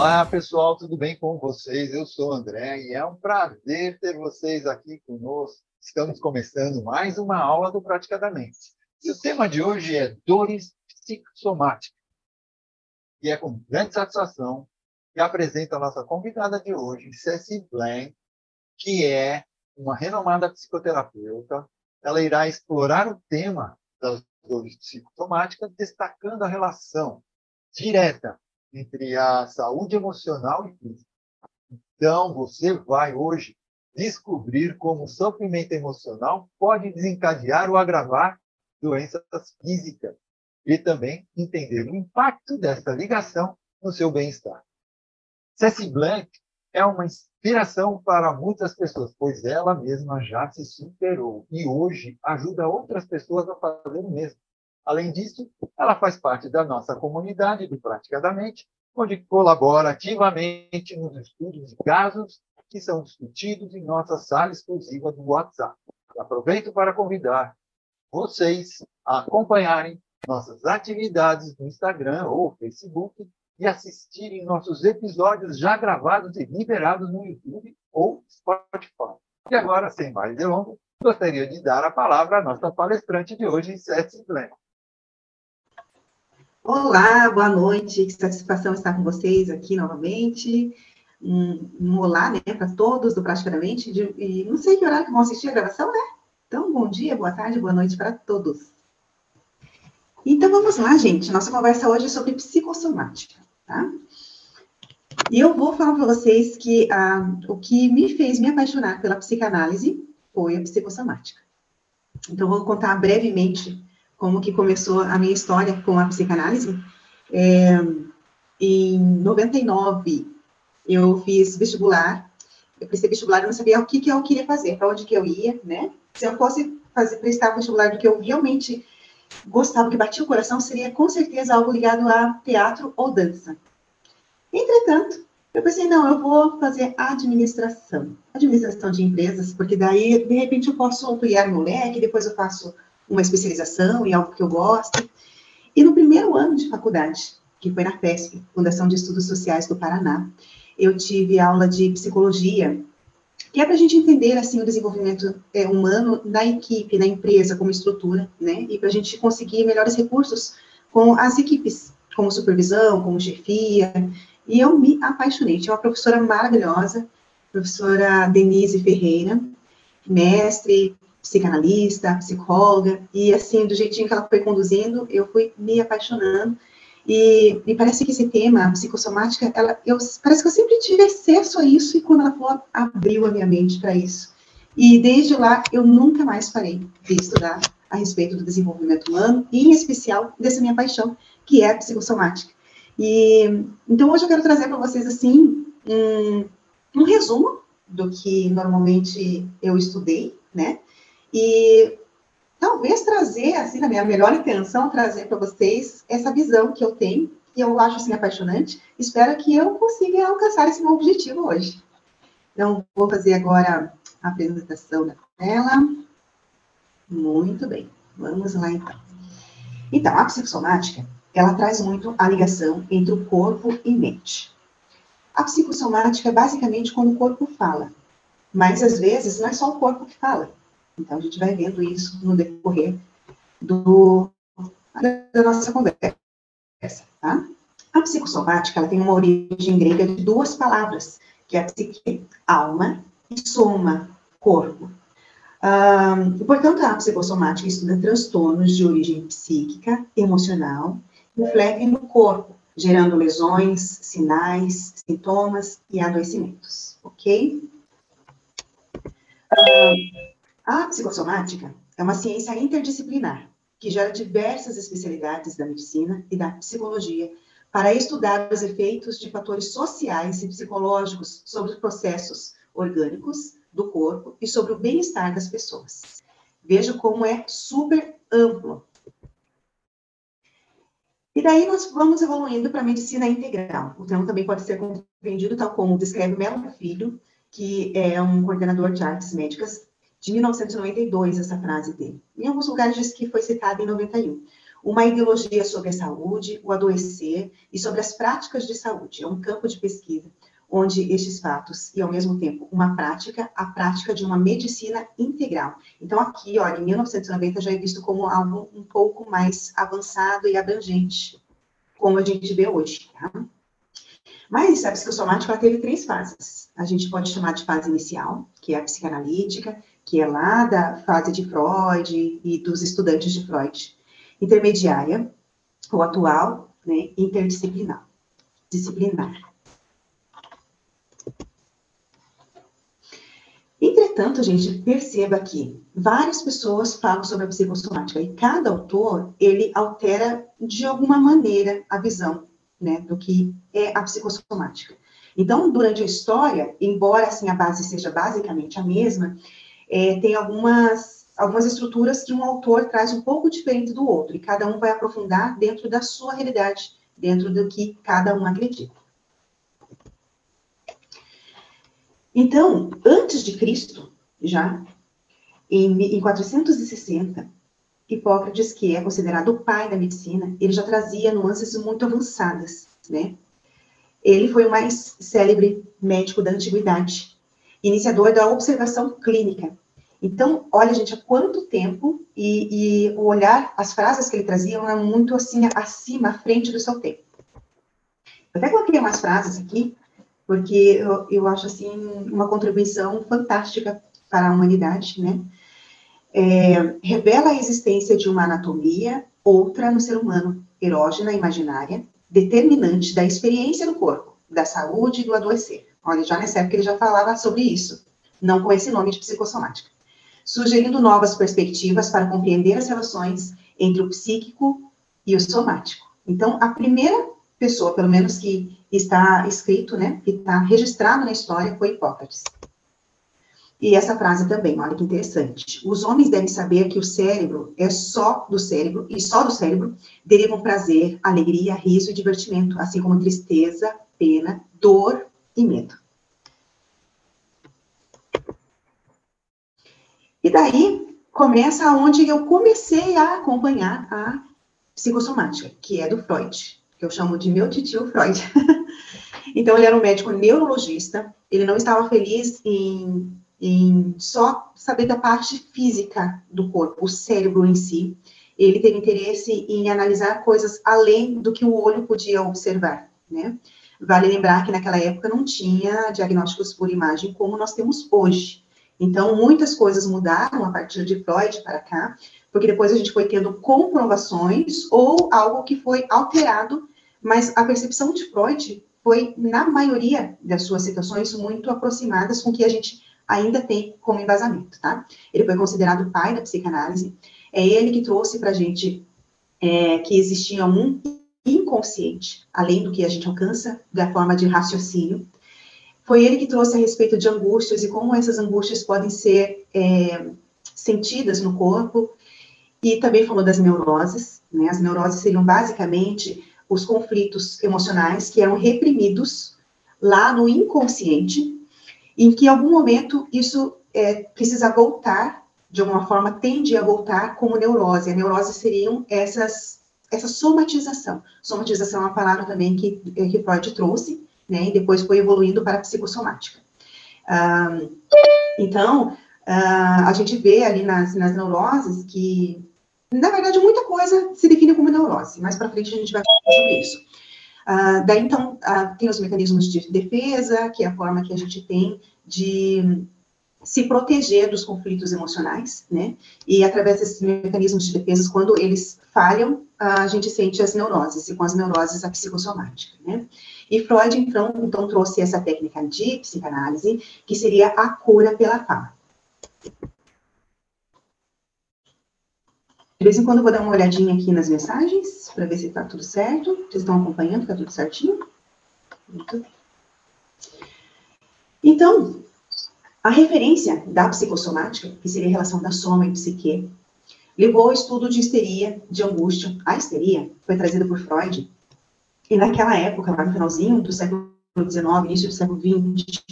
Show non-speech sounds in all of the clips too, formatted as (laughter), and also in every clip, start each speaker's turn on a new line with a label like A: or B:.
A: Olá, pessoal, tudo bem com vocês? Eu sou o André e é um prazer ter vocês aqui conosco. Estamos começando mais uma aula do Praticadamente. E o tema de hoje é dores psicossomáticas. E é com grande satisfação que apresento a nossa convidada de hoje, Ceci Blank, que é uma renomada psicoterapeuta. Ela irá explorar o tema das dores psicossomáticas, destacando a relação direta entre a saúde emocional e física. Então, você vai hoje descobrir como o sofrimento emocional pode desencadear ou agravar doenças físicas e também entender o impacto dessa ligação no seu bem-estar. Ceci Blank é uma inspiração para muitas pessoas, pois ela mesma já se superou e hoje ajuda outras pessoas a fazer o mesmo. Além disso, ela faz parte da nossa comunidade do Praticadamente, onde colabora ativamente nos estudos de casos que são discutidos em nossa sala exclusiva do WhatsApp. Aproveito para convidar vocês a acompanharem nossas atividades no Instagram ou Facebook e assistirem nossos episódios já gravados e liberados no YouTube ou Spotify. E agora, sem mais delongas, gostaria de dar a palavra à nossa palestrante de hoje, Cécile Glenn.
B: Olá, boa noite, que satisfação estar com vocês aqui novamente. Um, um olá, né, para todos do Praticamente, de, e não sei que horário que vão assistir a gravação, né? Então, bom dia, boa tarde, boa noite para todos. Então, vamos lá, gente. Nossa conversa hoje é sobre psicossomática, tá? E eu vou falar para vocês que ah, o que me fez me apaixonar pela psicanálise foi a psicossomática. Então, vou contar brevemente como que começou a minha história com a psicanálise. É, em 99, eu fiz vestibular, eu prestei vestibular, eu não sabia o que, que eu queria fazer, para onde que eu ia, né? Se eu fosse fazer, prestar vestibular do que eu realmente gostava, que batia o coração, seria com certeza algo ligado a teatro ou dança. Entretanto, eu pensei, não, eu vou fazer administração, administração de empresas, porque daí, de repente, eu posso ampliar meu leque, depois eu faço uma especialização em algo que eu gosto. E no primeiro ano de faculdade, que foi na FESP, Fundação de Estudos Sociais do Paraná, eu tive aula de psicologia, que é para a gente entender assim o desenvolvimento é, humano na equipe, na empresa, como estrutura, né? E para a gente conseguir melhores recursos com as equipes, como supervisão, como chefia. E eu me apaixonei. Tinha uma professora maravilhosa, professora Denise Ferreira, mestre, psicanalista, psicóloga, e assim, do jeitinho que ela foi conduzindo, eu fui me apaixonando. E, e parece que esse tema, a psicossomática, ela, eu, parece que eu sempre tive acesso a isso, e quando ela falou, abriu a minha mente para isso. E desde lá, eu nunca mais parei de estudar a respeito do desenvolvimento humano, e em especial dessa minha paixão, que é a psicossomática. E, então, hoje eu quero trazer para vocês, assim, um, um resumo do que normalmente eu estudei, né? E talvez trazer, assim, na minha melhor intenção, trazer para vocês essa visão que eu tenho, que eu acho, assim, apaixonante. Espero que eu consiga alcançar esse meu objetivo hoje. Então, vou fazer agora a apresentação da tela. Muito bem, vamos lá, então. Então, a psicossomática, ela traz muito a ligação entre o corpo e mente. A psicossomática é basicamente quando o corpo fala, mas às vezes não é só o corpo que fala. Então, a gente vai vendo isso no decorrer do, da nossa conversa, tá? A psicossomática, ela tem uma origem grega de duas palavras, que é psique, alma, e soma, corpo. Um, portanto, a psicossomática estuda transtornos de origem psíquica, emocional, que refletem no corpo, gerando lesões, sinais, sintomas e adoecimentos, ok? Um, a psicossomática é uma ciência interdisciplinar que gera diversas especialidades da medicina e da psicologia para estudar os efeitos de fatores sociais e psicológicos sobre os processos orgânicos do corpo e sobre o bem-estar das pessoas. Veja como é super amplo. E daí nós vamos evoluindo para a medicina integral. O termo também pode ser compreendido tal como descreve Melo Filho, que é um coordenador de artes médicas de 1992, essa frase dele. Em alguns lugares diz que foi citada em 91. uma ideologia sobre a saúde, o adoecer e sobre as práticas de saúde. É um campo de pesquisa onde estes fatos e, ao mesmo tempo, uma prática, a prática de uma medicina integral. Então, aqui, olha, em 1990 já é visto como algo um pouco mais avançado e abrangente, como a gente vê hoje, tá? Mas a psicossomática teve três fases. A gente pode chamar de fase inicial, que é a psicanalítica, que é lá da fase de Freud e dos estudantes de Freud. Intermediária, o atual, né, interdisciplinar. Disciplinar. Entretanto, gente perceba que várias pessoas falam sobre a psicossomática e cada autor, ele altera de alguma maneira a visão, né, do que é a psicossomática. Então, durante a história, embora assim a base seja basicamente a mesma, é, tem algumas algumas estruturas que um autor traz um pouco diferente do outro, e cada um vai aprofundar dentro da sua realidade, dentro do que cada um acredita. Então, antes de Cristo, já, em, em 460, Hipócrates, que é considerado o pai da medicina, ele já trazia nuances muito avançadas, né? Ele foi o mais célebre médico da antiguidade, iniciador da observação clínica. Então, olha, gente, há quanto tempo e, e o olhar, as frases que ele trazia eram muito assim, acima, à frente do seu tempo. Eu até coloquei umas frases aqui porque eu, eu acho assim uma contribuição fantástica para a humanidade, né? É, revela a existência de uma anatomia, outra no ser humano, erógena, imaginária, determinante da experiência do corpo, da saúde e do adoecer. Olha, já nessa época ele já falava sobre isso, não com esse nome de psicossomática. Sugerindo novas perspectivas para compreender as relações entre o psíquico e o somático. Então, a primeira pessoa, pelo menos que está escrito, né, que está registrado na história, foi Hipócrates. E essa frase também, olha que interessante. Os homens devem saber que o cérebro é só do cérebro, e só do cérebro derivam prazer, alegria, riso e divertimento, assim como tristeza, pena, dor e medo. E daí começa onde eu comecei a acompanhar a psicossomática, que é do Freud que eu chamo de meu tio Freud. (laughs) então, ele era um médico neurologista, ele não estava feliz em, em só saber da parte física do corpo, o cérebro em si. Ele teve interesse em analisar coisas além do que o olho podia observar, né? Vale lembrar que naquela época não tinha diagnósticos por imagem como nós temos hoje. Então, muitas coisas mudaram a partir de Freud para cá, porque depois a gente foi tendo comprovações ou algo que foi alterado mas a percepção de Freud foi, na maioria das suas citações, muito aproximadas com o que a gente ainda tem como embasamento, tá? Ele foi considerado o pai da psicanálise, é ele que trouxe para a gente é, que existia um inconsciente, além do que a gente alcança da forma de raciocínio. Foi ele que trouxe a respeito de angústias e como essas angústias podem ser é, sentidas no corpo, e também falou das neuroses, né? As neuroses seriam basicamente os conflitos emocionais que eram reprimidos lá no inconsciente, em que em algum momento isso é, precisa voltar, de alguma forma tende a voltar como neurose. A neurose seriam essas, essa somatização. Somatização é uma palavra também que, que Freud trouxe, né, e depois foi evoluindo para a psicossomática. Ah, então, ah, a gente vê ali nas, nas neuroses que na verdade, muita coisa se define como neurose. Mais para frente a gente vai falar sobre isso. Uh, daí, então, uh, tem os mecanismos de defesa, que é a forma que a gente tem de se proteger dos conflitos emocionais, né? E através desses mecanismos de defesa, quando eles falham, a gente sente as neuroses, e com as neuroses a psicossomática, né? E Freud, então, então trouxe essa técnica de psicanálise, que seria a cura pela fala. De vez em quando vou dar uma olhadinha aqui nas mensagens, para ver se está tudo certo. Vocês estão acompanhando, está tudo certinho? Então, a referência da psicossomática, que seria a relação da soma e psique, levou ao estudo de histeria, de angústia. A histeria foi trazida por Freud, e naquela época, lá no finalzinho do século XIX, início do século XX,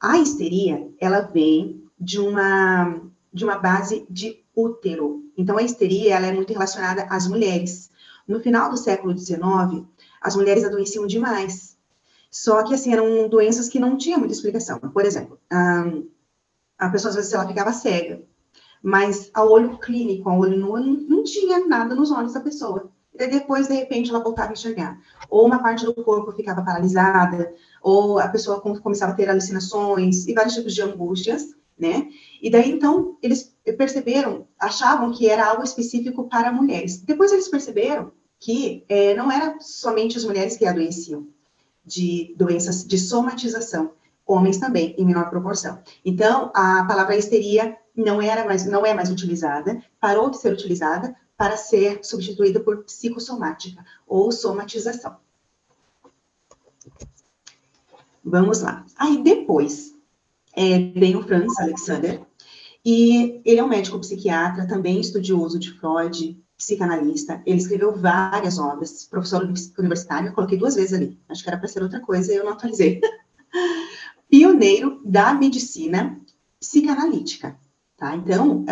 B: a histeria, ela vem de uma de uma base de útero. Então, a histeria ela é muito relacionada às mulheres. No final do século XIX, as mulheres adoeciam demais. Só que, assim, eram doenças que não tinham muita explicação. Por exemplo, a pessoa, às vezes, ela ficava cega, mas ao olho clínico, ao olho nu, não tinha nada nos olhos da pessoa. E depois, de repente, ela voltava a enxergar. Ou uma parte do corpo ficava paralisada, ou a pessoa começava a ter alucinações e vários tipos de angústias, né? E daí, então, eles perceberam, achavam que era algo específico para mulheres. Depois eles perceberam que é, não era somente as mulheres que adoeciam de doenças de somatização, homens também, em menor proporção. Então, a palavra histeria não era mais, não é mais utilizada, parou de ser utilizada para ser substituída por psicossomática ou somatização. Vamos lá. Aí depois é, vem o Franz Alexander, e ele é um médico psiquiatra, também estudioso de Freud, psicanalista. Ele escreveu várias obras, professor universitário, eu coloquei duas vezes ali. Acho que era para ser outra coisa e eu não atualizei. (laughs) Pioneiro da medicina psicanalítica, tá? Então,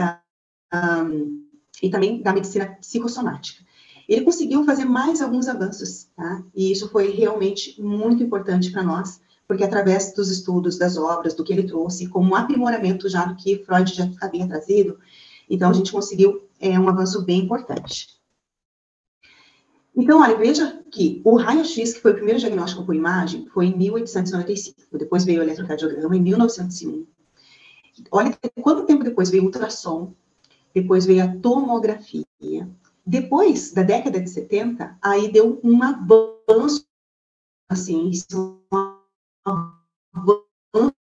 B: um, e também da medicina psicossomática. Ele conseguiu fazer mais alguns avanços, tá? E isso foi realmente muito importante para nós, porque através dos estudos, das obras, do que ele trouxe, como um aprimoramento já do que Freud já havia trazido, então a gente conseguiu é, um avanço bem importante. Então, olha, veja que o raio-x, que foi o primeiro diagnóstico por imagem, foi em 1895. Depois veio o eletrocardiograma em 1901. Olha quanto tempo depois veio o ultrassom, depois veio a tomografia. Depois da década de 70, aí deu um avanço, assim, isso avanço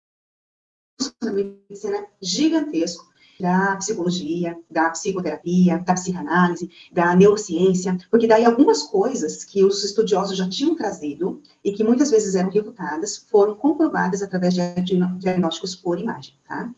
B: na medicina gigantesco da psicologia, da psicoterapia, da psicanálise, da neurociência, porque daí algumas coisas que os estudiosos já tinham trazido e que muitas vezes eram refutadas foram comprovadas através de diagnósticos por imagem, tá?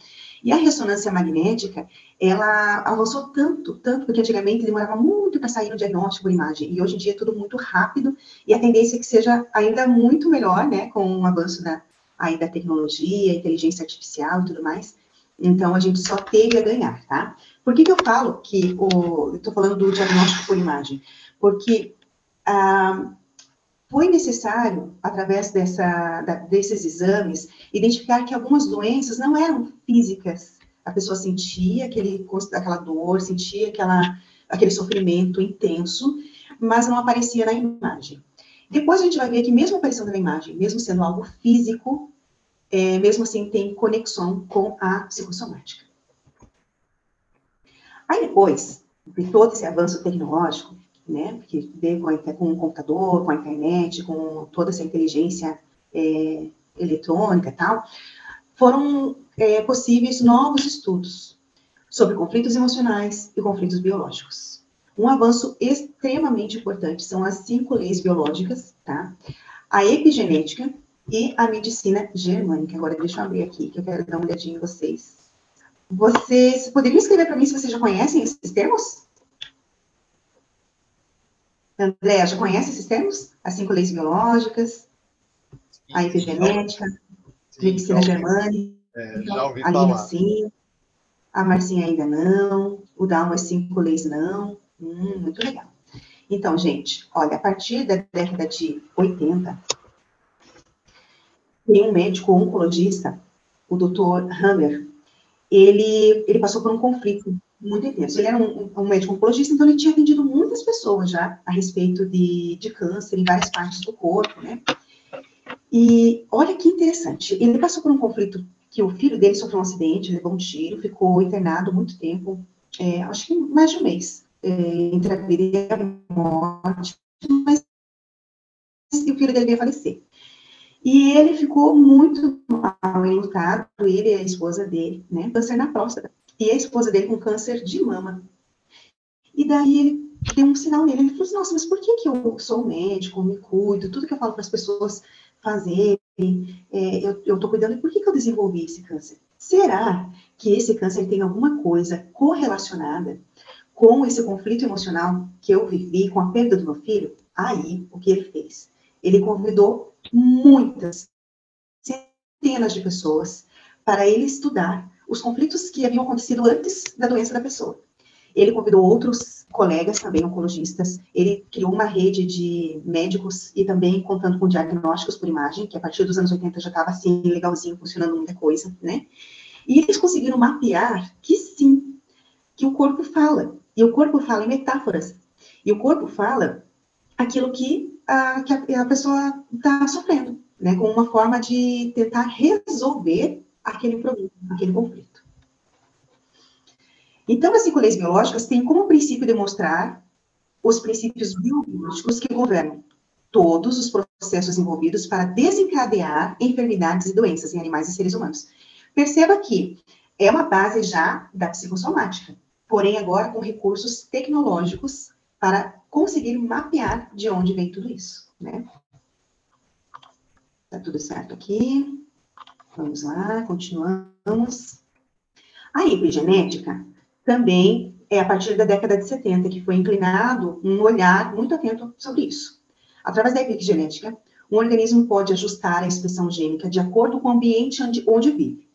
B: E a ressonância magnética, ela avançou tanto, tanto, porque antigamente demorava muito para sair o diagnóstico por imagem, e hoje em dia é tudo muito rápido, e a tendência é que seja ainda muito melhor, né, com o avanço da, aí da tecnologia, inteligência artificial e tudo mais. Então, a gente só teve a ganhar, tá? Por que, que eu falo que o. Eu estou falando do diagnóstico por imagem? Porque ah, foi necessário, através dessa, da, desses exames, identificar que algumas doenças não eram físicas. A pessoa sentia aquele, aquela dor, sentia aquela, aquele sofrimento intenso, mas não aparecia na imagem. Depois a gente vai ver que, mesmo aparecendo na imagem, mesmo sendo algo físico, é, mesmo assim tem conexão com a psicossomática. Aí depois de todo esse avanço tecnológico, né, que veio com, com o computador, com a internet, com toda essa inteligência é, eletrônica e tal, foram é, possíveis novos estudos sobre conflitos emocionais e conflitos biológicos. Um avanço extremamente importante são as cinco leis biológicas, tá? A epigenética, e a medicina germânica. Agora, deixa eu abrir aqui, que eu quero dar uma olhadinha em vocês. Vocês poderiam escrever para mim se vocês já conhecem esses termos? André, já conhece esses termos? As cinco leis biológicas, a epigenética, medicina germânica,
A: é, já ouvi
B: a
A: falar.
B: sim, a Marcinha ainda não, o Dalma as cinco leis não. Hum, muito legal. Então, gente, olha, a partir da década de 80, tem um médico oncologista, o Dr. Hammer, ele, ele passou por um conflito muito intenso. Ele era um, um, médico oncologista, então ele tinha atendido muitas pessoas já a respeito de, de câncer em várias partes do corpo, né? E olha que interessante, ele passou por um conflito que o filho dele sofreu um acidente, levou um tiro, ficou internado muito tempo, é, acho que mais de um mês, é, entre a vida e a morte, mas o filho dele ia falecer. E ele ficou muito mal enlutado, ele e a esposa dele, né? Câncer na próstata. E a esposa dele com câncer de mama. E daí ele deu um sinal nele. Ele falou assim: Nossa, mas por que, que eu sou médico, me cuido, tudo que eu falo para as pessoas fazerem, é, eu, tô cuidando, e por que, que eu desenvolvi esse câncer? Será que esse câncer tem alguma coisa correlacionada com esse conflito emocional que eu vivi com a perda do meu filho? Aí, o que ele fez? Ele convidou muitas, centenas de pessoas para ele estudar os conflitos que haviam acontecido antes da doença da pessoa. Ele convidou outros colegas, também oncologistas, ele criou uma rede de médicos e também contando com diagnósticos por imagem, que a partir dos anos 80 já estava assim, legalzinho, funcionando muita coisa, né? E eles conseguiram mapear que sim, que o corpo fala. E o corpo fala em metáforas. E o corpo fala aquilo que que a, a pessoa está sofrendo, né? Com uma forma de tentar resolver aquele problema, aquele conflito. Então, as psicologias biológicas têm como princípio demonstrar os princípios biológicos que governam todos os processos envolvidos para desencadear enfermidades e doenças em animais e seres humanos. Perceba que é uma base já da psicossomática, porém agora com recursos tecnológicos para conseguir mapear de onde vem tudo isso, né? Tá tudo certo aqui. Vamos lá, continuamos. A epigenética também é a partir da década de 70 que foi inclinado um olhar muito atento sobre isso. Através da epigenética, um organismo pode ajustar a expressão gênica de acordo com o ambiente onde, onde vive,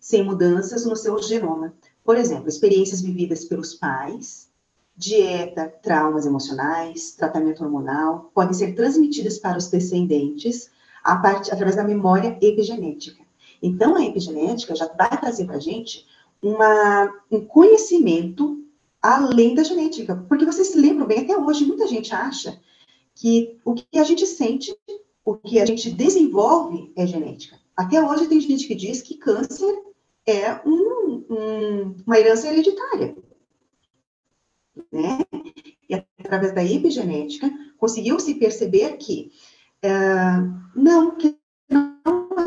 B: sem mudanças no seu genoma. Por exemplo, experiências vividas pelos pais, dieta, traumas emocionais, tratamento hormonal, podem ser transmitidas para os descendentes part... através da memória epigenética. Então, a epigenética já vai trazer para a gente uma, um conhecimento além da genética. Porque vocês se lembram bem, até hoje, muita gente acha que o que a gente sente, o que a gente desenvolve é genética. Até hoje tem gente que diz que câncer é um, um, uma herança hereditária. Né? E através da epigenética, conseguiu-se perceber que uh, não, que não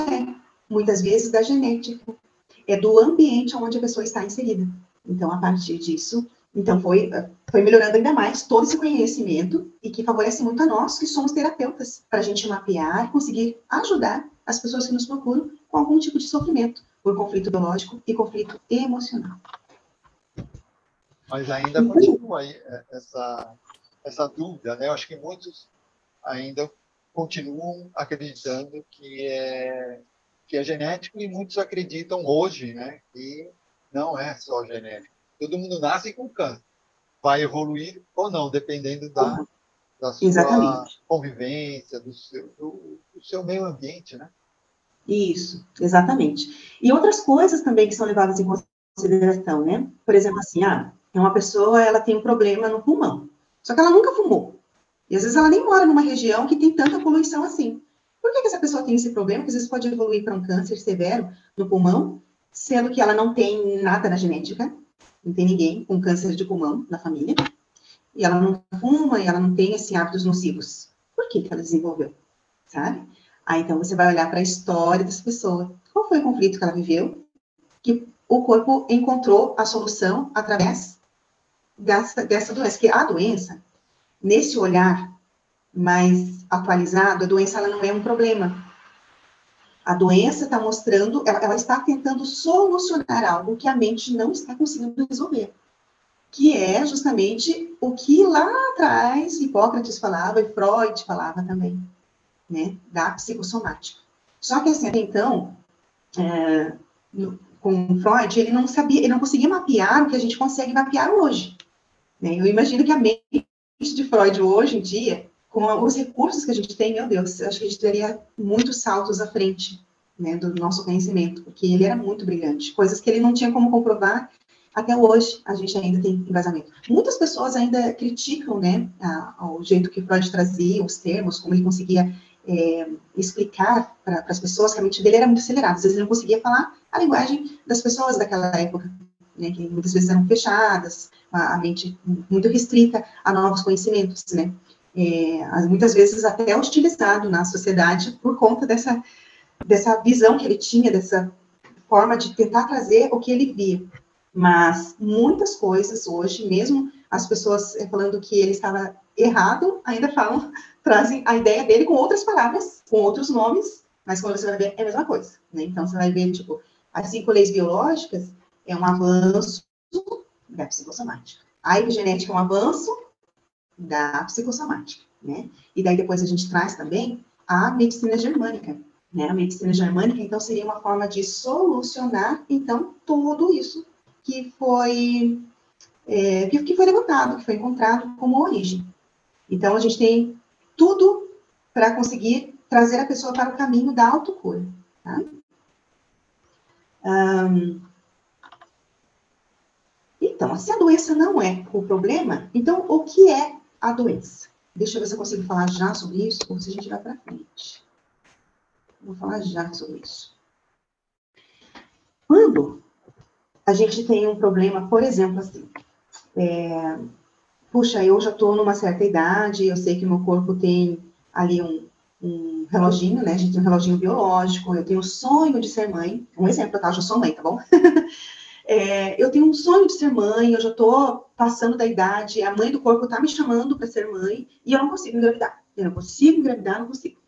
B: é, muitas vezes, da genética é do ambiente onde a pessoa está inserida. Então, a partir disso, então foi, foi melhorando ainda mais todo esse conhecimento e que favorece muito a nós, que somos terapeutas, para a gente mapear e conseguir ajudar as pessoas que nos procuram com algum tipo de sofrimento, por conflito biológico e conflito emocional.
A: Mas ainda continua aí é, essa, essa dúvida, né? Eu acho que muitos ainda continuam acreditando que é que é genético e muitos acreditam hoje, né, que não é só genético. Todo mundo nasce com câncer. Vai evoluir ou não, dependendo da, da sua exatamente. convivência, do seu, do, do seu meio ambiente, né?
B: Isso, exatamente. E outras coisas também que são levadas em consideração, né? Por exemplo, assim, ah, uma pessoa, ela tem um problema no pulmão, só que ela nunca fumou. E às vezes ela nem mora numa região que tem tanta poluição assim. Por que, que essa pessoa tem esse problema? Que às vezes pode evoluir para um câncer severo no pulmão, sendo que ela não tem nada na genética, não tem ninguém com câncer de pulmão na família, e ela não fuma, e ela não tem esses hábitos nocivos. Por que, que ela desenvolveu? Sabe? Aí então você vai olhar para a história dessa pessoa. Qual foi o conflito que ela viveu? Que o corpo encontrou a solução através dessa, dessa doença. Que a doença, nesse olhar mais atualizado, a doença ela não é um problema. A doença está mostrando, ela, ela, está tentando solucionar algo que a mente não está conseguindo resolver, que é justamente o que lá atrás Hipócrates falava e Freud falava também, né, da psicossomática. Só que assim, então, é, no, com Freud, ele não sabia, ele não conseguia mapear o que a gente consegue mapear hoje. Né? Eu imagino que a mente de Freud hoje em dia com os recursos que a gente tem, meu Deus, acho que a gente teria muitos saltos à frente né, do nosso conhecimento, porque ele era muito brilhante, coisas que ele não tinha como comprovar. Até hoje, a gente ainda tem embasamento. Muitas pessoas ainda criticam né, a, o jeito que Freud trazia os termos, como ele conseguia é, explicar para as pessoas que a mente dele era muito acelerada. Às vezes ele não conseguia falar a linguagem das pessoas daquela época, né, que muitas vezes eram fechadas, a, mente muito restrita a novos conhecimentos, né? é, muitas vezes até hostilizado na sociedade por conta dessa, dessa visão que ele tinha, dessa forma de tentar trazer o que ele via. Mas muitas coisas hoje, mesmo as pessoas é, falando que ele estava errado, ainda falam, (laughs) trazem a ideia dele com outras palavras, com outros nomes, mas quando você vai ver, é a mesma coisa. Né? Então, você vai ver, tipo, as cinco leis biológicas é um avanço da psicossomática. A epigenética é um avanço da psicossomática, né? E daí depois a gente traz também a medicina germânica, né? A medicina germânica, então, seria uma forma de solucionar, então, tudo isso que foi, é, que, foi levantado, que foi encontrado como origem. Então, a gente tem tudo para conseguir trazer a pessoa para o caminho da autocura. Tá? Um, então, se a doença não é o problema, então o que é a doença? Deixa eu ver se eu consigo falar já sobre isso, ou se a gente vai para frente. Vou falar já sobre isso. Quando a gente tem um problema, por exemplo, assim, é, puxa, eu já estou numa certa idade, eu sei que meu corpo tem ali um, um reloginho, né? A gente tem um reloginho biológico, eu tenho o sonho de ser mãe. Um exemplo, tá? Eu já sou mãe, tá bom? (laughs) é, eu tenho um sonho de ser mãe, eu já estou passando da idade, a mãe do corpo está me chamando para ser mãe e eu não consigo engravidar. Eu não consigo engravidar, não consigo.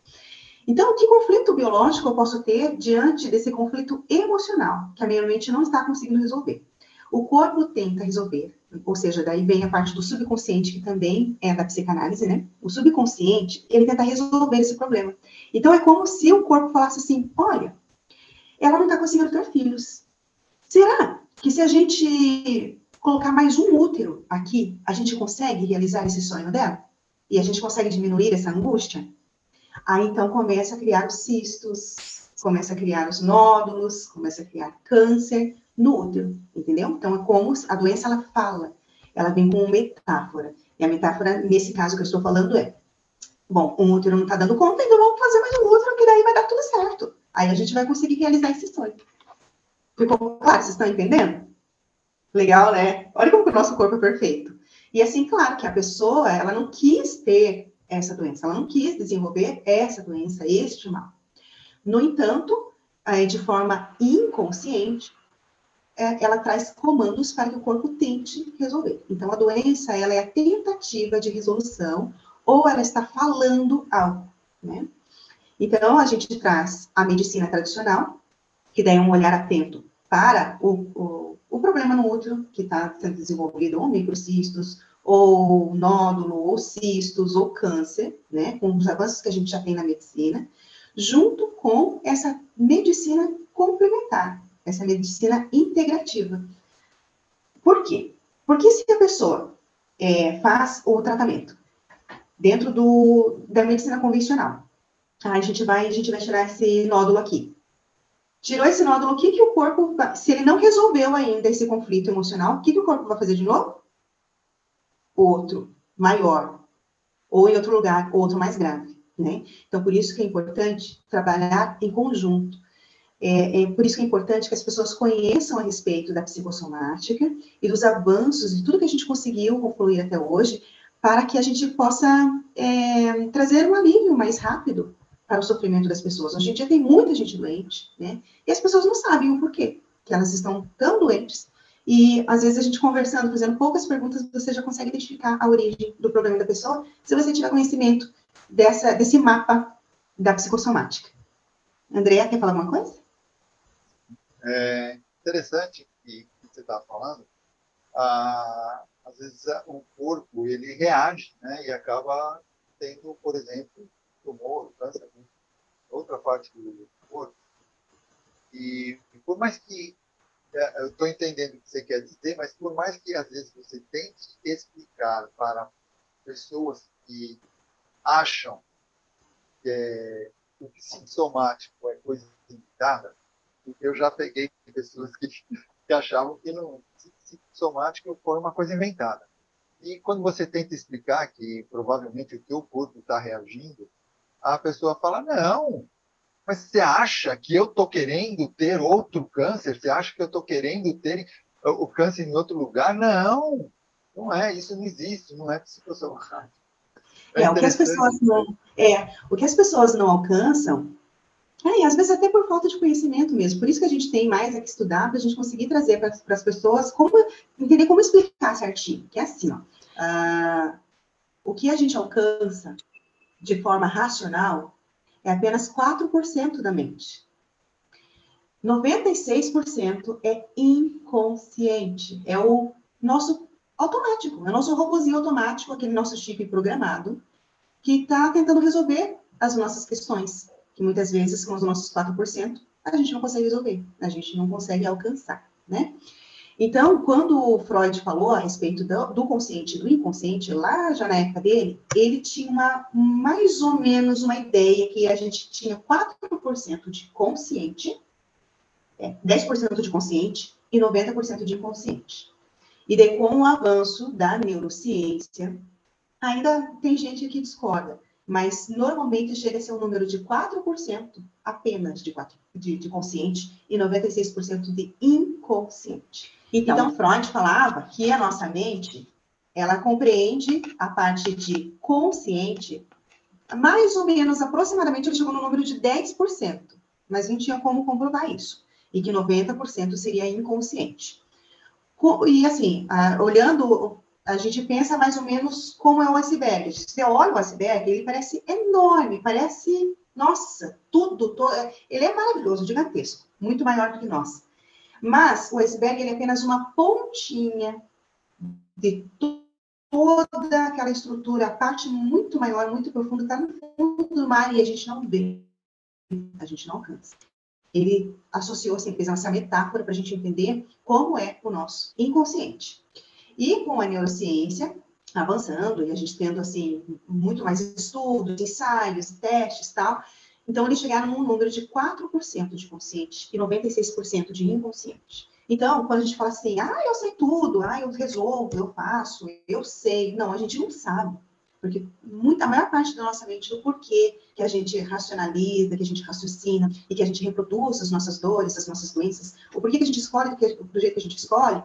B: Então, que conflito biológico eu posso ter diante desse conflito emocional que a minha mente não está conseguindo resolver? O corpo tenta resolver, ou seja, daí vem a parte do subconsciente, que também é da psicanálise, né? O subconsciente, ele tenta resolver esse problema. Então, é como se o corpo falasse assim: olha, ela não está conseguindo ter filhos. Será que se a gente colocar mais um útero aqui, a gente consegue realizar esse sonho dela? E a gente consegue diminuir essa angústia? Aí então começa a criar os cistos, começa a criar os nódulos, começa a criar câncer no útero, entendeu? Então é como a doença ela fala, ela vem com uma metáfora. E a metáfora, nesse caso que eu estou falando, é: bom, um útero não está dando conta, então vamos fazer mais um útero, que daí vai dar tudo certo. Aí a gente vai conseguir realizar esse sonho. Ficou claro? Vocês estão entendendo? Legal, né? Olha como o nosso corpo é perfeito. E assim, claro que a pessoa, ela não quis ter essa doença. Ela não quis desenvolver essa doença, este mal. No entanto, de forma inconsciente, é, ela traz comandos para que o corpo tente resolver. Então, a doença, ela é a tentativa de resolução ou ela está falando algo, né? Então, a gente traz a medicina tradicional, que é um olhar atento para o, o, o problema no útero, que está sendo desenvolvido, ou microcistos, ou nódulo, ou cistos, ou câncer, né, com os avanços que a gente já tem na medicina, junto com essa medicina complementar, essa medicina integrativa. Por quê? Porque se a pessoa é, faz o tratamento dentro do, da medicina convencional, a gente vai, a gente vai tirar esse nódulo aqui. Tirou esse nódulo, o que, que o corpo, se ele não resolveu ainda esse conflito emocional, o que, que o corpo vai fazer de novo? outro maior, ou em outro lugar, outro mais grave, né? Então, por isso que é importante trabalhar em conjunto. É, é, por isso que é importante que as pessoas conheçam a respeito da psicossomática e dos avanços e tudo que a gente conseguiu concluir até hoje, para que a gente possa é, trazer um alívio mais rápido para o sofrimento das pessoas. Hoje em dia tem muita gente doente, né? E as pessoas não sabem o porquê que elas estão tão doentes e às vezes a gente conversando, fazendo poucas perguntas, você já consegue identificar a origem do problema da pessoa, se você tiver conhecimento dessa, desse mapa da psicossomática. Andréa, quer falar alguma coisa?
A: É interessante que você está falando. Ah, às vezes o corpo ele reage, né, e acaba tendo, por exemplo, tumor, câncer, outra parte do corpo. E, e por mais que é, eu estou entendendo o que você quer dizer, mas por mais que às vezes você tente explicar para pessoas que acham que é, o psicossomático é coisa limitada, eu já peguei pessoas que, que achavam que não psicossomático foi uma coisa inventada. E quando você tenta explicar que provavelmente o teu corpo está reagindo, a pessoa fala, não, mas você acha que eu estou querendo ter outro câncer? Você acha que eu estou querendo ter o câncer em outro lugar? Não, não é. Isso não existe, não é psicossomático.
B: É, é o que as pessoas não, é, o que as pessoas não alcançam, é, e às vezes até por falta de conhecimento mesmo. Por isso que a gente tem mais aqui estudar para a gente conseguir trazer para as pessoas como entender como explicar certinho. Que é assim, ó, uh, o que a gente alcança de forma racional é apenas 4% da mente. 96% é inconsciente, é o nosso automático, é o nosso robôzinho automático, aquele nosso chip programado, que está tentando resolver as nossas questões, que muitas vezes, com os nossos 4%, a gente não consegue resolver, a gente não consegue alcançar. né? Então, quando o Freud falou a respeito do, do, consciente e do inconsciente, lá já na época dele, ele tinha uma, mais ou menos uma ideia que a gente tinha 4% de consciente, é, 10% de consciente e 90% de inconsciente. E daí, com o avanço da neurociência, ainda tem gente que discorda, mas normalmente chega a ser um número de 4% apenas de, 4, de, de consciente e 96% de inconsciente. Então, então, Freud falava que a nossa mente, ela compreende a parte de consciente, mais ou menos, aproximadamente, ele chegou no número de 10%, mas não tinha como comprovar isso, e que 90% seria inconsciente. E assim, olhando, a gente pensa mais ou menos como é o iceberg. Se você olha o iceberg, ele parece enorme, parece, nossa, tudo, todo, ele é maravilhoso, gigantesco, muito maior do que nós. Mas o iceberg é apenas uma pontinha de toda aquela estrutura, a parte muito maior, muito profunda, está no fundo do mar e a gente não vê, a gente não alcança. Ele associou, assim, fez essa metáfora para a gente entender como é o nosso inconsciente. E com a neurociência avançando e a gente tendo, assim, muito mais estudos, ensaios, testes tal, então, eles chegaram num número de 4% de consciente e 96% de inconsciente. Então, quando a gente fala assim, ah, eu sei tudo, ah, eu resolvo, eu faço, eu sei. Não, a gente não sabe. Porque muita, a maior parte da nossa mente, do porquê que a gente racionaliza, que a gente raciocina e que a gente reproduz as nossas dores, as nossas doenças, o porquê que a gente escolhe do jeito que a gente escolhe,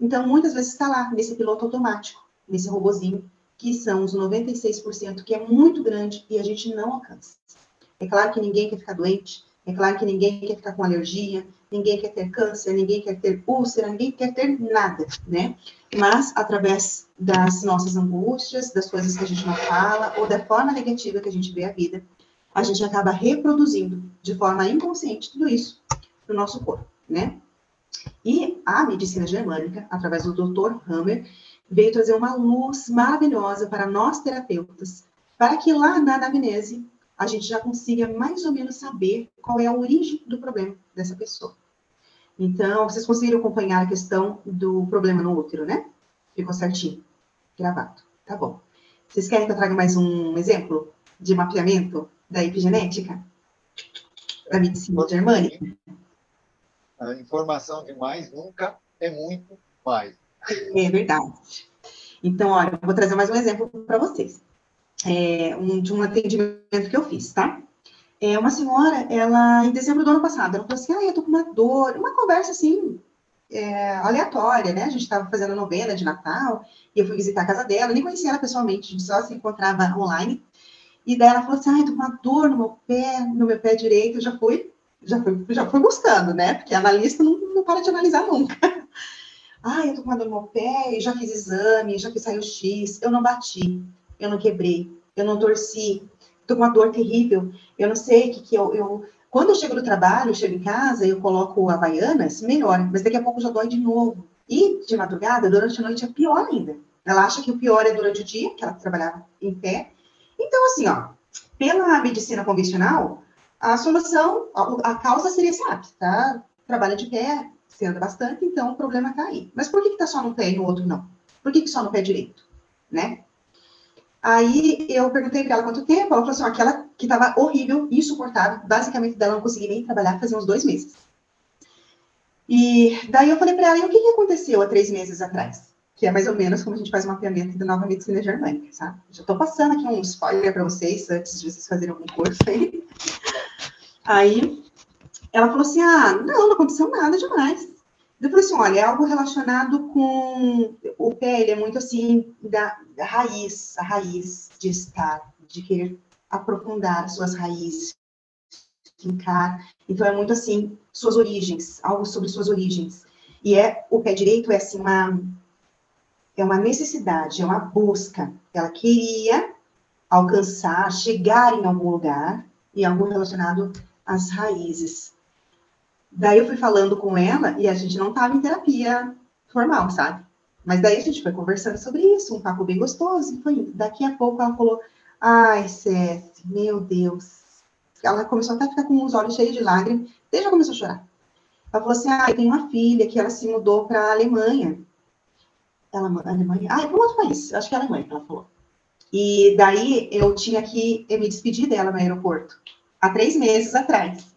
B: então muitas vezes está lá, nesse piloto automático, nesse robozinho, que são os 96%, que é muito grande e a gente não alcança. É claro que ninguém quer ficar doente, é claro que ninguém quer ficar com alergia, ninguém quer ter câncer, ninguém quer ter úlcera, ninguém quer ter nada, né? Mas através das nossas angústias, das coisas que a gente não fala, ou da forma negativa que a gente vê a vida, a gente acaba reproduzindo de forma inconsciente tudo isso no nosso corpo, né? E a medicina germânica, através do Dr. Hammer, veio trazer uma luz maravilhosa para nós terapeutas, para que lá na anamnese a gente já consiga mais ou menos saber qual é a origem do problema dessa pessoa. Então, vocês conseguiram acompanhar a questão do problema no útero, né? Ficou certinho, gravado. Tá bom. Vocês querem que eu traga mais um exemplo de mapeamento da epigenética? Da medicina germânica?
A: A informação de mais nunca é muito mais.
B: É verdade. Então, olha, eu vou trazer mais um exemplo para vocês é, um, de um atendimento que eu fiz, tá? É, uma senhora, ela, em dezembro do ano passado, ela falou assim, ah, eu tô com uma dor, uma conversa assim, é, aleatória, né? A gente estava fazendo a novena de Natal, e eu fui visitar a casa dela, nem conhecia ela pessoalmente, a gente só se encontrava online, e daí ela falou assim, eu tô com uma dor no meu pé, no meu pé direito, eu já fui, já fui, já fui buscando, né? Porque analista não, não para de analisar nunca. (laughs) ah, eu tô com uma dor no meu pé, já fiz exame, já fiz raio-x, eu não bati eu não quebrei, eu não torci, tô com uma dor terrível, eu não sei o que, que eu, eu, Quando eu chego do trabalho, eu chego em casa, eu coloco havaianas, melhora, mas daqui a pouco já dói de novo. E de madrugada, durante a noite, é pior ainda. Ela acha que o pior é durante o dia, que ela trabalhava em pé. Então, assim, ó, pela medicina convencional, a solução, a, causa seria essa, tá? Trabalha de pé, você anda bastante, então o problema tá aí. Mas por que que tá só no pé e no outro não? Por que que só no pé direito, né? Aí eu perguntei para ela quanto tempo, ela falou assim, aquela que estava horrível, insuportável, basicamente dela não conseguia nem trabalhar, fazia uns dois meses. E daí eu falei para ela, e o que, que aconteceu há três meses atrás? Que é mais ou menos como a gente faz o mapeamento da nova medicina germânica, sabe? Já estou passando aqui um spoiler para vocês, antes de vocês fazerem algum curso aí. (laughs) Aí ela falou assim, ah, não, não aconteceu nada demais. Eu falei assim, olha, é algo relacionado com o pé, ele é muito assim da, raiz, a raiz de estar, de querer aprofundar suas raízes, fincar. Então é muito assim, suas origens, algo sobre suas origens. E é o pé direito é assim uma é uma necessidade, é uma busca. Ela queria alcançar, chegar em algum lugar e algo relacionado às raízes. Daí eu fui falando com ela e a gente não estava em terapia formal, sabe? Mas daí a gente foi conversando sobre isso, um papo bem gostoso, e foi. Daqui a pouco ela falou, ai, Cécia, meu Deus. Ela começou até a ficar com os olhos cheios de lágrimas, desde já começou a chorar. Ela falou assim: ah, eu tenho uma filha que ela se mudou para a Alemanha. Ela, Alemanha? Ah, é para outro país, acho que é a Alemanha que ela falou. E daí eu tinha que me despedir dela no aeroporto, há três meses atrás.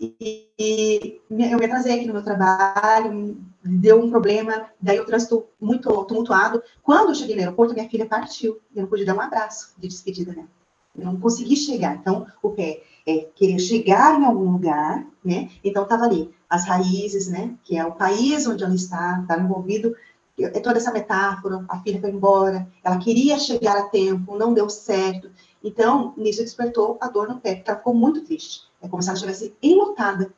B: E, e eu me atrasei aqui no meu trabalho, deu um problema, daí o trânsito muito tumultuado. Quando eu cheguei no aeroporto, minha filha partiu, eu não pude dar um abraço de despedida dela. Eu não consegui chegar. Então, o pé é querer chegar em algum lugar, né? Então, estava ali, as raízes, né? Que é o país onde ela está, está envolvido. É toda essa metáfora, a filha foi embora, ela queria chegar a tempo, não deu certo. Então, nisso despertou a dor no pé, porque ela ficou muito triste. É como se ela estivesse enlutada,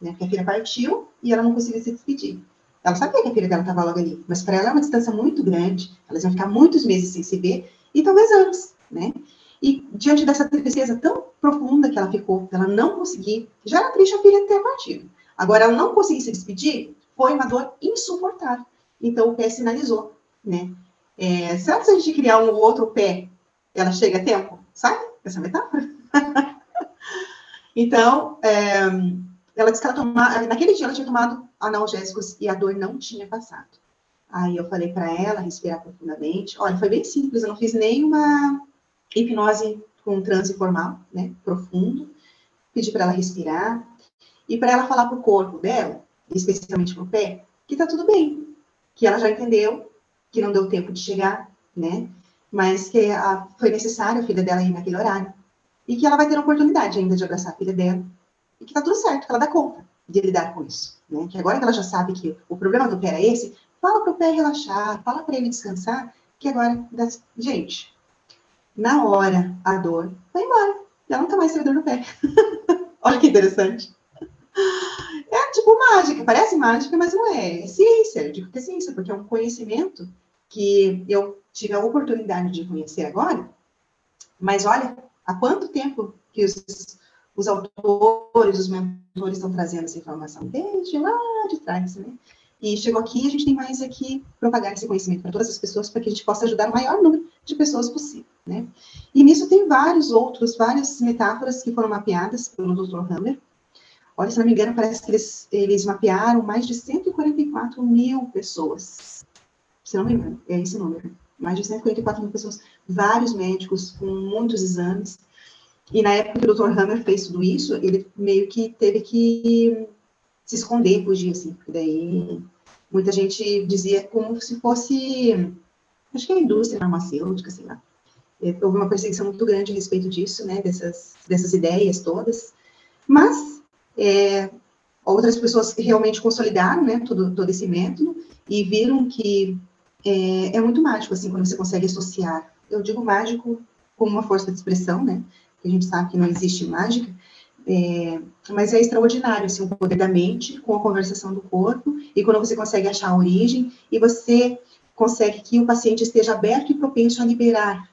B: né? Porque a filha partiu e ela não conseguia se despedir. Ela sabia que a filha dela estava logo ali, mas para ela é uma distância muito grande, elas iam ficar muitos meses sem se ver, e talvez anos, né? E diante dessa tristeza tão profunda que ela ficou, ela não conseguir, já era triste a filha ter partido. Agora, ela não conseguir se despedir, foi uma dor insuportável. Então, o pé sinalizou, né? É, será que se a gente criar um outro pé, ela chega a tempo? Sabe essa metáfora? (laughs) então, é, ela disse que ela naquele dia ela tinha tomado analgésicos e a dor não tinha passado. Aí eu falei para ela respirar profundamente. Olha, foi bem simples, eu não fiz nenhuma hipnose com transe formal, né, profundo. Pedi para ela respirar e para ela falar para o corpo dela, especialmente para o pé, que tá tudo bem, que ela já entendeu, que não deu tempo de chegar, né, mas que a, foi necessário a filha dela ir naquele horário e que ela vai ter a oportunidade ainda de abraçar a filha dela e que tá tudo certo, que ela dá conta de lidar com isso, né? Que agora que ela já sabe que o problema do pé é esse, fala para o pé relaxar, fala para ele descansar, que agora, gente, na hora, a dor vai embora. Ela nunca mais teve dor no pé. (laughs) Olha que interessante. É tipo mágica, parece mágica, mas não é. É ciência, eu digo que é ciência, porque é um conhecimento que eu tive a oportunidade de conhecer agora. Mas olha, há quanto tempo que os, os autores, os mentores estão trazendo essa informação? Desde lá de trás, né? E chegou aqui, a gente tem mais aqui propagar esse conhecimento para todas as pessoas, para que a gente possa ajudar o maior número de pessoas possível, né? E nisso tem vários outros, várias metáforas que foram mapeadas pelo Dr. Hammer. Olha, se não me engano, parece que eles, eles mapearam mais de 144 mil pessoas. Se não me engano, é esse número. Mais de 144 mil pessoas, vários médicos com muitos exames. E na época que o Dr. Hammer fez tudo isso, ele meio que teve que se esconder, fugir, assim, porque daí muita gente dizia como se fosse, acho que é a indústria farmacêutica, sei lá. É, houve uma perseguição muito grande a respeito disso, né, dessas, dessas ideias todas, mas é, outras pessoas realmente consolidaram, né, todo, todo esse método e viram que é, é muito mágico, assim, quando você consegue associar, eu digo mágico como uma força de expressão, né, que a gente sabe que não existe mágica, é, mas é extraordinário, assim, o poder da mente com a conversação do corpo, e quando você consegue achar a origem, e você consegue que o paciente esteja aberto e propenso a liberar,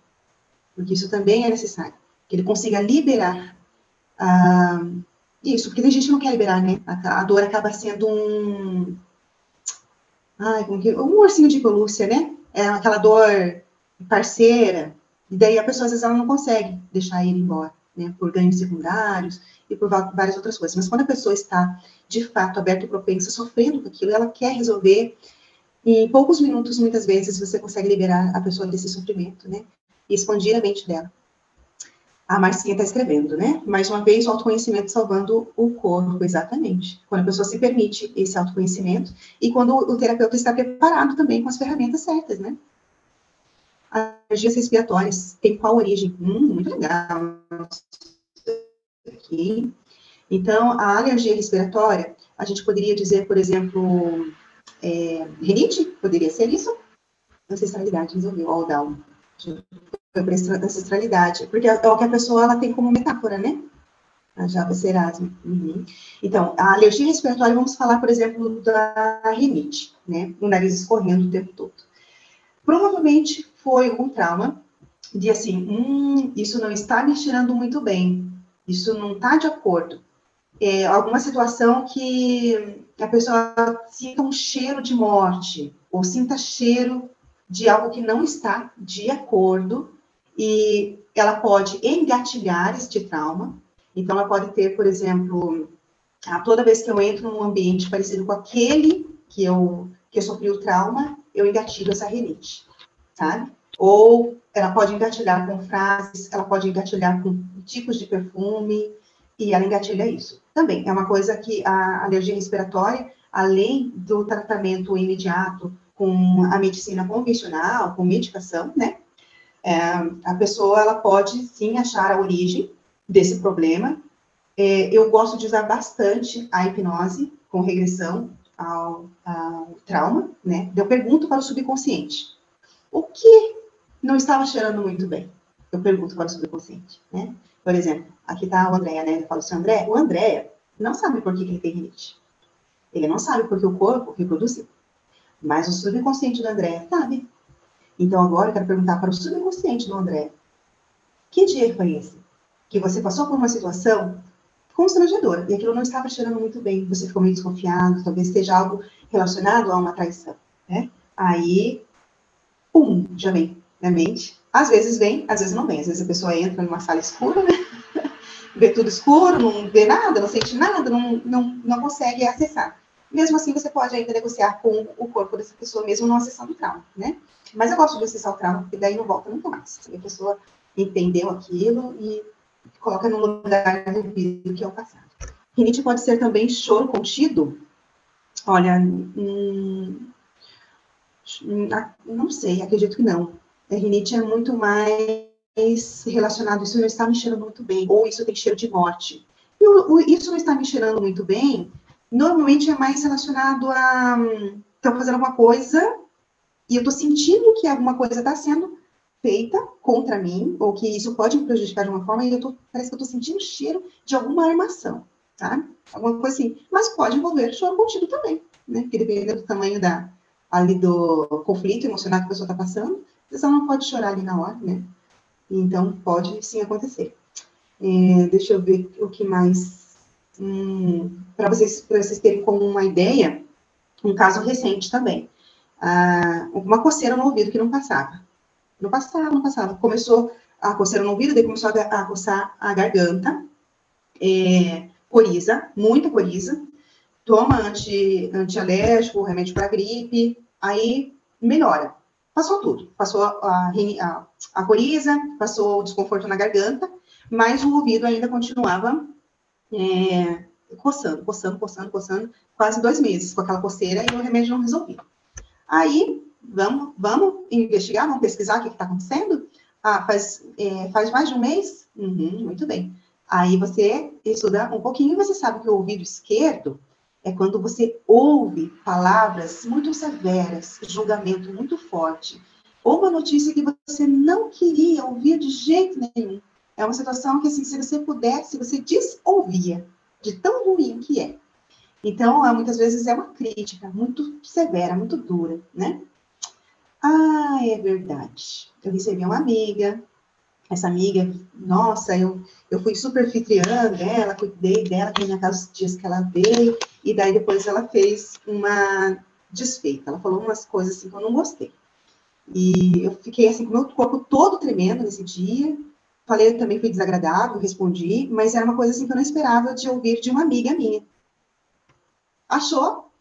B: porque isso também é necessário, que ele consiga liberar ah, isso, porque tem gente não quer liberar, né? A, a dor acaba sendo um. Ai, como que. Um ursinho de pelúcia, né? É aquela dor parceira, e daí a pessoa às vezes ela não consegue deixar ele embora, né? Por ganhos secundários, e por várias outras coisas. Mas quando a pessoa está, de fato, aberta e propensa, sofrendo com aquilo, ela quer resolver, em poucos minutos, muitas vezes, você consegue liberar a pessoa desse sofrimento, né? E expandir a mente dela. A Marcinha está escrevendo, né? Mais uma vez, o autoconhecimento salvando o corpo, exatamente. Quando a pessoa se permite esse autoconhecimento e quando o terapeuta está preparado também com as ferramentas certas, né? Alergias respiratórias, tem qual origem? Hum, muito legal aqui. Então, a alergia respiratória, a gente poderia dizer, por exemplo, é, rinite, poderia ser isso? Ancestralidade, resolveu, all down. Para ancestralidade, porque é o que a pessoa ela tem como metáfora, né? A Java Serasmo. Uhum. Então, a alergia respiratória, vamos falar, por exemplo, da rinite, né? O nariz escorrendo o tempo todo. Provavelmente foi um trauma de assim, hum, isso não está me cheirando muito bem, isso não está de acordo. É, alguma situação que a pessoa sinta um cheiro de morte, ou sinta cheiro de algo que não está de acordo, e ela pode engatilhar este trauma. Então, ela pode ter, por exemplo, ah, toda vez que eu entro num ambiente parecido com aquele que eu, que eu sofri o trauma, eu engatilho essa rinite, sabe? Ou ela pode engatilhar com frases, ela pode engatilhar com tipos de perfume, e ela engatilha isso. Também é uma coisa que a alergia respiratória, além do tratamento imediato com a medicina convencional, com medicação, né? É, a pessoa ela pode sim achar a origem desse problema. É, eu gosto de usar bastante a hipnose com regressão ao, ao trauma, né? Eu pergunto para o subconsciente o que não estava cheirando muito bem. Eu pergunto para o subconsciente, né? Por exemplo, aqui está o André, né? Eu falo assim, André, o André não sabe por que, que ele tem rinite. Ele não sabe porque o corpo reproduziu. Mas o subconsciente do André sabe. Então agora eu quero perguntar para o subconsciente do André: que dia foi esse? Que você passou por uma situação constrangedora e aquilo não estava cheirando muito bem, você ficou meio desconfiado, talvez seja algo relacionado a uma traição, né? Aí, pum, já vem na mente. Às vezes vem, às vezes não vem. Às vezes a pessoa entra numa sala escura, né? (laughs) vê tudo escuro, não vê nada, não sente nada, não, não, não consegue acessar. Mesmo assim, você pode ainda negociar com o corpo dessa pessoa, mesmo não acessando o trauma, né? Mas eu gosto de acessar o trauma, porque daí não volta nunca mais. A pessoa entendeu aquilo e coloca no lugar devido que é o passado. Rinite pode ser também choro contido. Olha, hum, hum não sei, acredito que não. A rinite é muito mais relacionado, isso não está me cheirando muito bem, ou isso tem cheiro de morte. E o, o, isso não está me cheirando muito bem, normalmente é mais relacionado a estou fazendo alguma coisa e eu estou sentindo que alguma coisa está sendo feita contra mim, ou que isso pode me prejudicar de uma forma, e eu tô, parece que eu estou sentindo o cheiro de alguma armação, tá? Alguma coisa assim. Mas pode envolver choro contido também, né? Dependendo do tamanho da, ali do conflito emocional que a pessoa está passando, pessoa não pode chorar ali na hora, né? Então, pode sim acontecer. É, deixa eu ver o que mais para vocês, vocês terem como uma ideia, um caso recente também. Ah, uma coceira no ouvido que não passava. Não passava, não passava. Começou a coceira no ouvido, daí começou a, a coçar a garganta, é, coriza, muita coriza, toma anti, antialérgico, remédio para gripe, aí melhora. Passou tudo. Passou a, a, a coriza, passou o desconforto na garganta, mas o ouvido ainda continuava é, coçando, coçando, coçando, coçando, quase dois meses com aquela coceira e o remédio não resolvia. Aí, vamos, vamos investigar, vamos pesquisar o que está acontecendo? Ah, faz, é, faz mais de um mês? Uhum, muito bem. Aí você estuda um pouquinho você sabe que o ouvido esquerdo é quando você ouve palavras muito severas, julgamento muito forte, ou uma notícia que você não queria ouvir de jeito nenhum. É uma situação que, assim, se você pudesse, você desouvia de tão ruim que é. Então, é, muitas vezes é uma crítica muito severa, muito dura, né? Ah, é verdade. Eu recebi uma amiga, essa amiga, nossa, eu, eu fui super anfitriã dela, cuidei dela, que minha casa os dias que ela veio, e daí depois ela fez uma desfeita. Ela falou umas coisas assim que eu não gostei. E eu fiquei assim com o meu corpo todo tremendo nesse dia, Falei também foi desagradável, respondi, mas era uma coisa assim que eu não esperava de ouvir de uma amiga minha. Achou?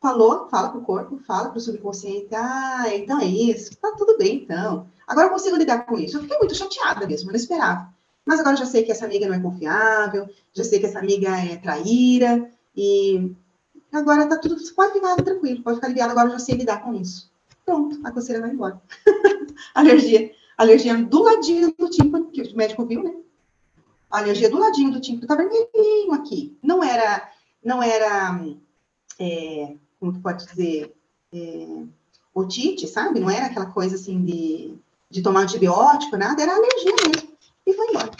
B: Falou, fala pro corpo, fala pro subconsciente, ah, então é isso, tá tudo bem então. Agora eu consigo lidar com isso. Eu fiquei muito chateada mesmo, eu não esperava. Mas agora eu já sei que essa amiga não é confiável, já sei que essa amiga é traíra, e agora tá tudo, pode ficar tranquilo, pode ficar aliviado, agora eu já sei lidar com isso. Pronto, a coceira vai embora. (laughs) Alergia alergia do ladinho do tímpano, que o médico viu, né? Alergia do ladinho do tímpano, tá vermelhinho aqui. Não era, não era, é, como que pode dizer, é, otite, sabe? Não era aquela coisa assim de, de tomar antibiótico, nada, era alergia mesmo. E foi embora.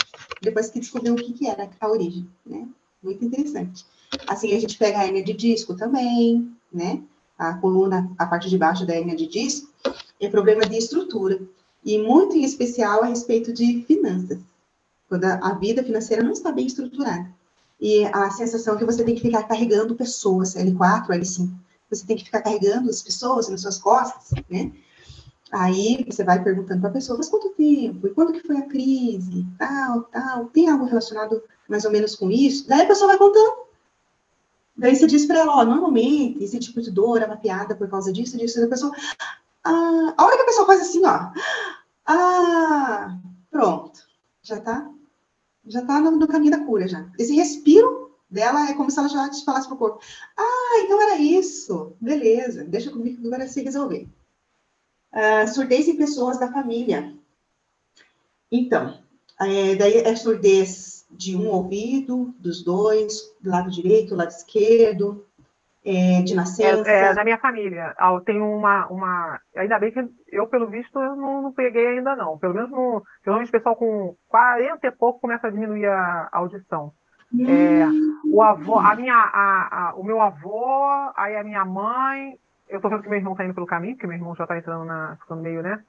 B: Depois que descobriu o que, que era a origem, né? Muito interessante. Assim, a gente pega a hernia de disco também, né? A coluna, a parte de baixo da hernia de disco, é problema de estrutura e muito em especial a respeito de finanças, quando a, vida financeira não está bem estruturada. E a sensação que você tem que ficar carregando pessoas, L4, L5, você tem que ficar carregando as pessoas nas suas costas, né? Aí você vai perguntando para a pessoa, mas quanto tempo? E quando que foi a crise? Tal, tal. Tem algo relacionado mais ou menos com isso? Daí a pessoa vai contando. Daí você diz para ela, ó, normalmente esse tipo de dor é mapeada por causa disso, disso, da pessoa. Ah, a hora que a pessoa faz assim, ó. Ah, pronto. Já tá, já tá no, no caminho da cura já. Esse respiro dela é como se ela já te falasse pro corpo. Ah, então era isso. Beleza, deixa comigo que agora se resolver. Uh, surdez em pessoas da família. Então, é, daí é surdez de um ouvido, dos dois, do lado direito, do lado esquerdo, é, de nascença.
C: É, é, na minha família. Eu tenho uma, uma. Ainda bem que eu, pelo visto, eu não, não peguei ainda não. Pelo menos, no, geralmente, o pessoal com 40 e pouco começa a diminuir a audição. Hum. É, o avô, a minha, a, a, o meu avô, aí a minha mãe. Eu tô vendo que meu irmão tá indo pelo caminho, porque meu irmão já tá entrando na, ficando meio, né?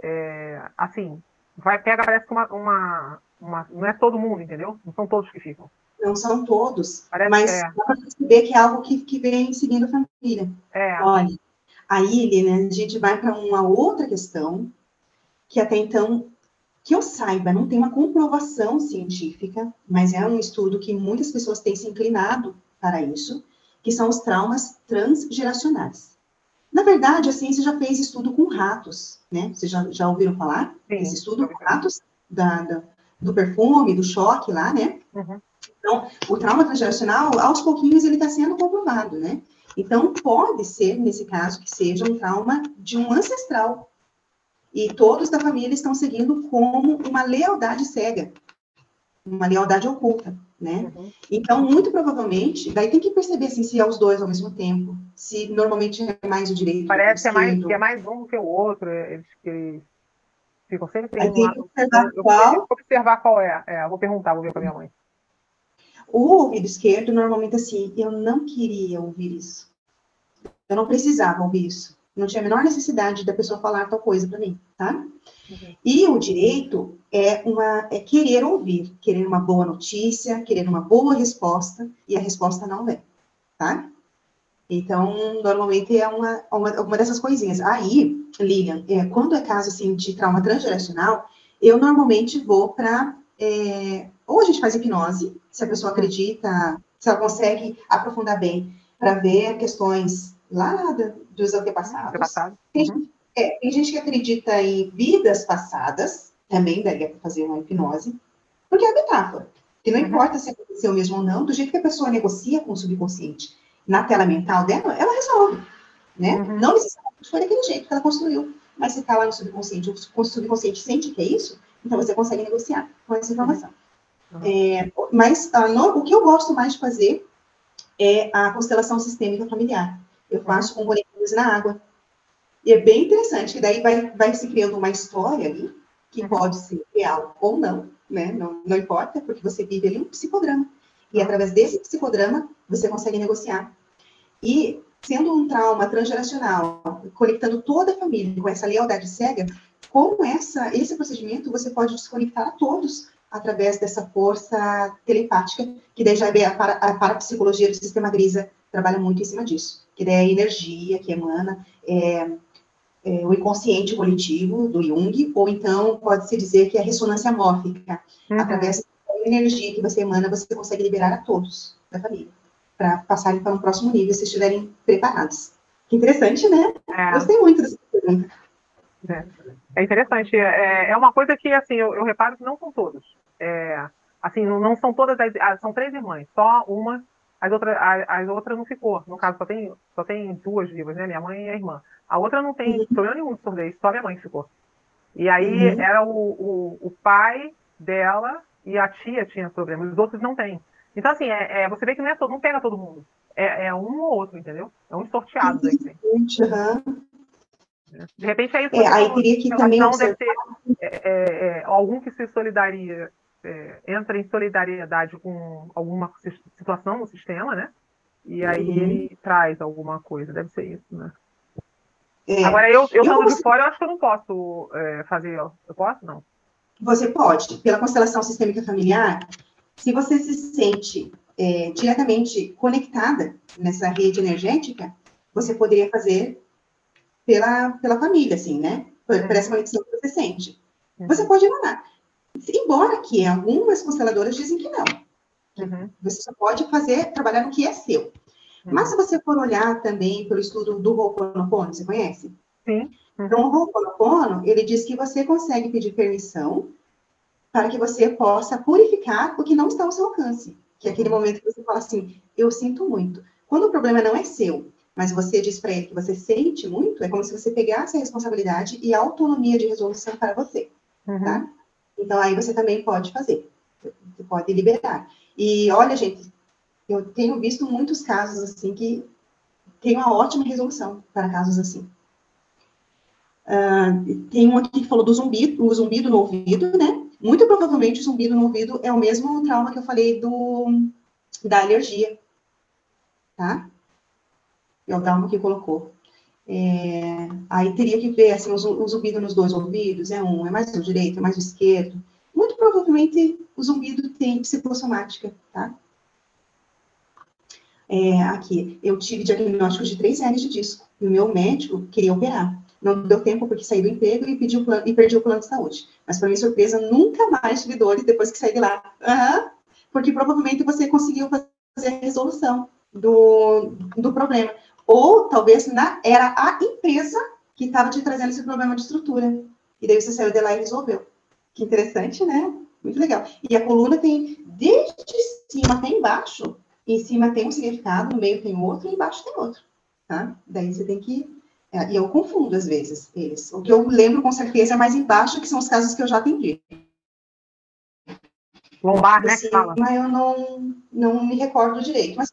C: É, assim, vai, pega, parece que uma, uma, uma, Não é todo mundo, entendeu? Não são todos que ficam.
B: Não são todos, Parece mas é. dá para perceber que é algo que, que vem seguindo a família.
C: É.
B: Olha, aí, Lilian, a gente vai para uma outra questão, que até então, que eu saiba, não tem uma comprovação científica, mas é um estudo que muitas pessoas têm se inclinado para isso, que são os traumas transgeracionais. Na verdade, a ciência já fez estudo com ratos, né? Vocês já, já ouviram falar? Sim, Esse estudo com ratos, da, da, do perfume, do choque lá, né? Uhum. Então, o trauma transgeracional, aos pouquinhos, ele está sendo comprovado, né? Então, pode ser, nesse caso, que seja um trauma de um ancestral. E todos da família estão seguindo como uma lealdade cega, uma lealdade oculta, né? Uhum. Então, muito provavelmente, daí tem que perceber assim, se é os dois ao mesmo tempo, se normalmente é mais o direito.
C: Parece que é mais, que é mais um que o outro, eles, ficam sempre.
B: Aí tem que observar eu, qual.
C: vou observar qual é. é. Vou perguntar, vou ver com a minha mãe.
B: O ouvido esquerdo, normalmente assim, eu não queria ouvir isso. Eu não precisava ouvir isso. Não tinha a menor necessidade da pessoa falar tal coisa para mim, tá? Uhum. E o direito é uma é querer ouvir, querer uma boa notícia, querer uma boa resposta, e a resposta não vem, tá? Então, normalmente é uma, uma, uma dessas coisinhas. Aí, Lilian, é, quando é caso assim, de trauma transgeracional, eu normalmente vou para é, ou a gente faz hipnose, se a pessoa acredita, se ela consegue aprofundar bem, para ver questões lá dos antepassados.
C: Antepassado.
B: Tem, uhum. é, tem gente que acredita em vidas passadas, também daria para fazer uma hipnose, porque é metáfora. Que não uhum. importa se aconteceu mesmo ou não, do jeito que a pessoa negocia com o subconsciente na tela mental dela, ela resolve. Né? Uhum. Não necessariamente foi daquele jeito que ela construiu, mas se está lá no subconsciente, o subconsciente sente que é isso, então você consegue negociar com essa informação. É, mas ah, no, o que eu gosto mais de fazer é a constelação sistêmica familiar. Eu uhum. faço com bonequinhos na água. E é bem interessante, que daí vai, vai se criando uma história ali, que uhum. pode ser real ou não, né? Não, não importa, porque você vive ali um psicodrama. E uhum. através desse psicodrama, você consegue negociar. E sendo um trauma transgeracional, conectando toda a família com essa lealdade cega, com essa, esse procedimento, você pode desconectar a todos através dessa força telepática, que daí já é a, para, a parapsicologia do sistema Grisa trabalha muito em cima disso, que daí é a energia que emana, é, é, o inconsciente coletivo do Jung, ou então pode-se dizer que é a ressonância mórfica, uhum. através da energia que você emana, você consegue liberar a todos da família, para passarem para um próximo nível, se estiverem preparados. Que interessante, né? É. Gostei muito dessa pergunta.
C: É, é interessante. É, é uma coisa que, assim, eu, eu reparo que não são todos. É, assim, não, são todas as. Ah, são três irmãs, só uma, as outras, as outras não ficou. No caso, só tem, só tem duas vivas, né? Minha mãe e a irmã. A outra não tem uhum. problema nenhum de surdez, só minha mãe ficou. E aí uhum. era o, o, o, pai dela e a tia tinha problema, os outros não têm. Então, assim, é, é, você vê que não, é todo, não pega todo mundo. É, é um ou outro, entendeu? É um sorteado. Uhum. De repente é isso.
B: É, aí teria que também
C: deve ter é, é, é, algum que se solidaria, é, entra em solidariedade com alguma situação no sistema, né? E aí uhum. ele traz alguma coisa, deve ser isso, né? É. Agora, eu, eu estando de fora, eu acho que eu não posso é, fazer. Eu posso? Não.
B: Você pode. Pela constelação sistêmica familiar, se você se sente é, diretamente conectada nessa rede energética, você poderia fazer pela, pela família, assim, né? Por, por essa conexão que você sente. Uhum. Você pode emanar. Embora que algumas consteladoras dizem que não. Uhum. Você só pode fazer, trabalhar no que é seu. Uhum. Mas se você for olhar também pelo estudo do Ho'oponopono, você conhece?
C: Sim.
B: Uhum. Então, o Ho'oponopono, ele diz que você consegue pedir permissão para que você possa purificar o que não está ao seu alcance. Que é aquele uhum. momento que você fala assim, eu sinto muito. Quando o problema não é seu, mas você diz para ele que você sente muito, é como se você pegasse a responsabilidade e a autonomia de resolução para você, uhum. tá? Então, aí você também pode fazer, você pode liberar. E olha, gente, eu tenho visto muitos casos assim que tem uma ótima resolução para casos assim. Uh, tem um aqui que falou do zumbido, o zumbido no ouvido, né? Muito provavelmente o zumbido no ouvido é o mesmo trauma que eu falei do da alergia, tá? É o trauma que colocou. É, aí teria que ver assim, o, zumbido nos dois ouvidos, é um, é mais o direito, é mais o esquerdo. Muito provavelmente o zumbido tem psicossomática, tá? É, aqui, eu tive diagnóstico de três hernias de disco, e o meu médico queria operar. Não deu tempo porque saí do emprego e, pedi plano, e perdi o plano de saúde. Mas, para minha surpresa, nunca mais tive dores depois que saí de lá. Uhum, porque provavelmente você conseguiu fazer a resolução do, do problema. Ou talvez na, era a empresa que estava te trazendo esse problema de estrutura. E daí você saiu de lá e resolveu. Que interessante, né? Muito legal. E a coluna tem, desde cima até embaixo, em cima tem um significado, no meio tem outro, e embaixo tem outro. Tá? Daí você tem que. É, e eu confundo às vezes eles. O que eu lembro com certeza é mais embaixo, que são os casos que eu já atendi.
C: Lombar, né? Assim,
B: mas eu não, não me recordo direito. Mas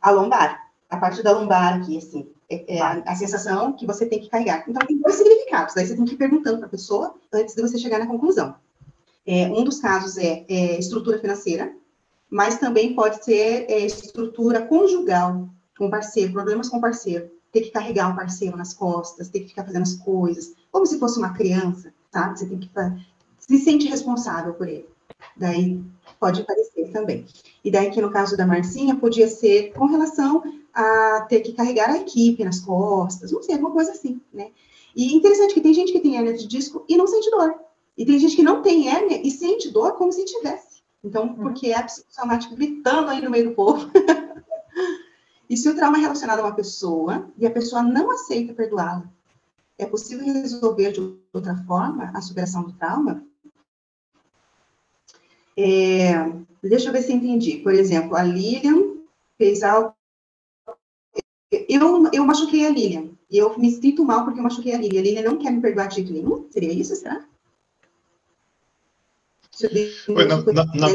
B: a lombar, a parte da lombar aqui, assim, é, é a, a, sensação que você tem que carregar. Então, tem dois significados, daí você tem que ir perguntando para a pessoa antes de você chegar na conclusão. É, um dos casos é, é, estrutura financeira, mas também pode ser é, estrutura conjugal com parceiro, problemas com parceiro, ter que carregar um parceiro nas costas, ter que ficar fazendo as coisas, como se fosse uma criança, sabe? Você tem que se sente responsável por ele. Daí pode aparecer também. E daí que no caso da Marcinha podia ser com relação a ter que carregar a equipe nas costas, não sei, alguma coisa assim, né? E interessante que tem gente que tem hérnia de disco e não sente dor. E tem gente que não tem hérnia e sente dor como se tivesse. Então, uhum. porque é a psicossomática gritando aí no meio do povo. (laughs) e se o trauma é relacionado a uma pessoa e a pessoa não aceita perdoá-la, é possível resolver de outra forma a superação do trauma? É, deixa eu ver se entendi. Por exemplo, a Lilian fez algo. Eu, eu machuquei a Lilian. E eu me sinto mal porque eu machuquei a Lilian. A Lilian não quer me perdoar de jeito nenhum? Seria isso, será?
D: Oi, na, na, na...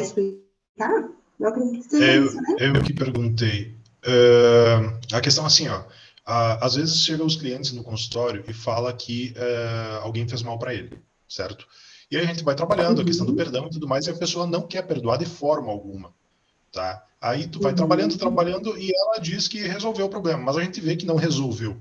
D: Eu acredito que é, isso, né? Eu que perguntei. Uh, a questão é assim, ó. Às vezes chegam os clientes no consultório e fala que uh, alguém fez mal para ele, certo? E aí a gente vai trabalhando a questão do uhum. perdão e tudo mais, e a pessoa não quer perdoar de forma alguma, tá? Aí tu vai uhum. trabalhando, trabalhando, e ela diz que resolveu o problema, mas a gente vê que não resolveu.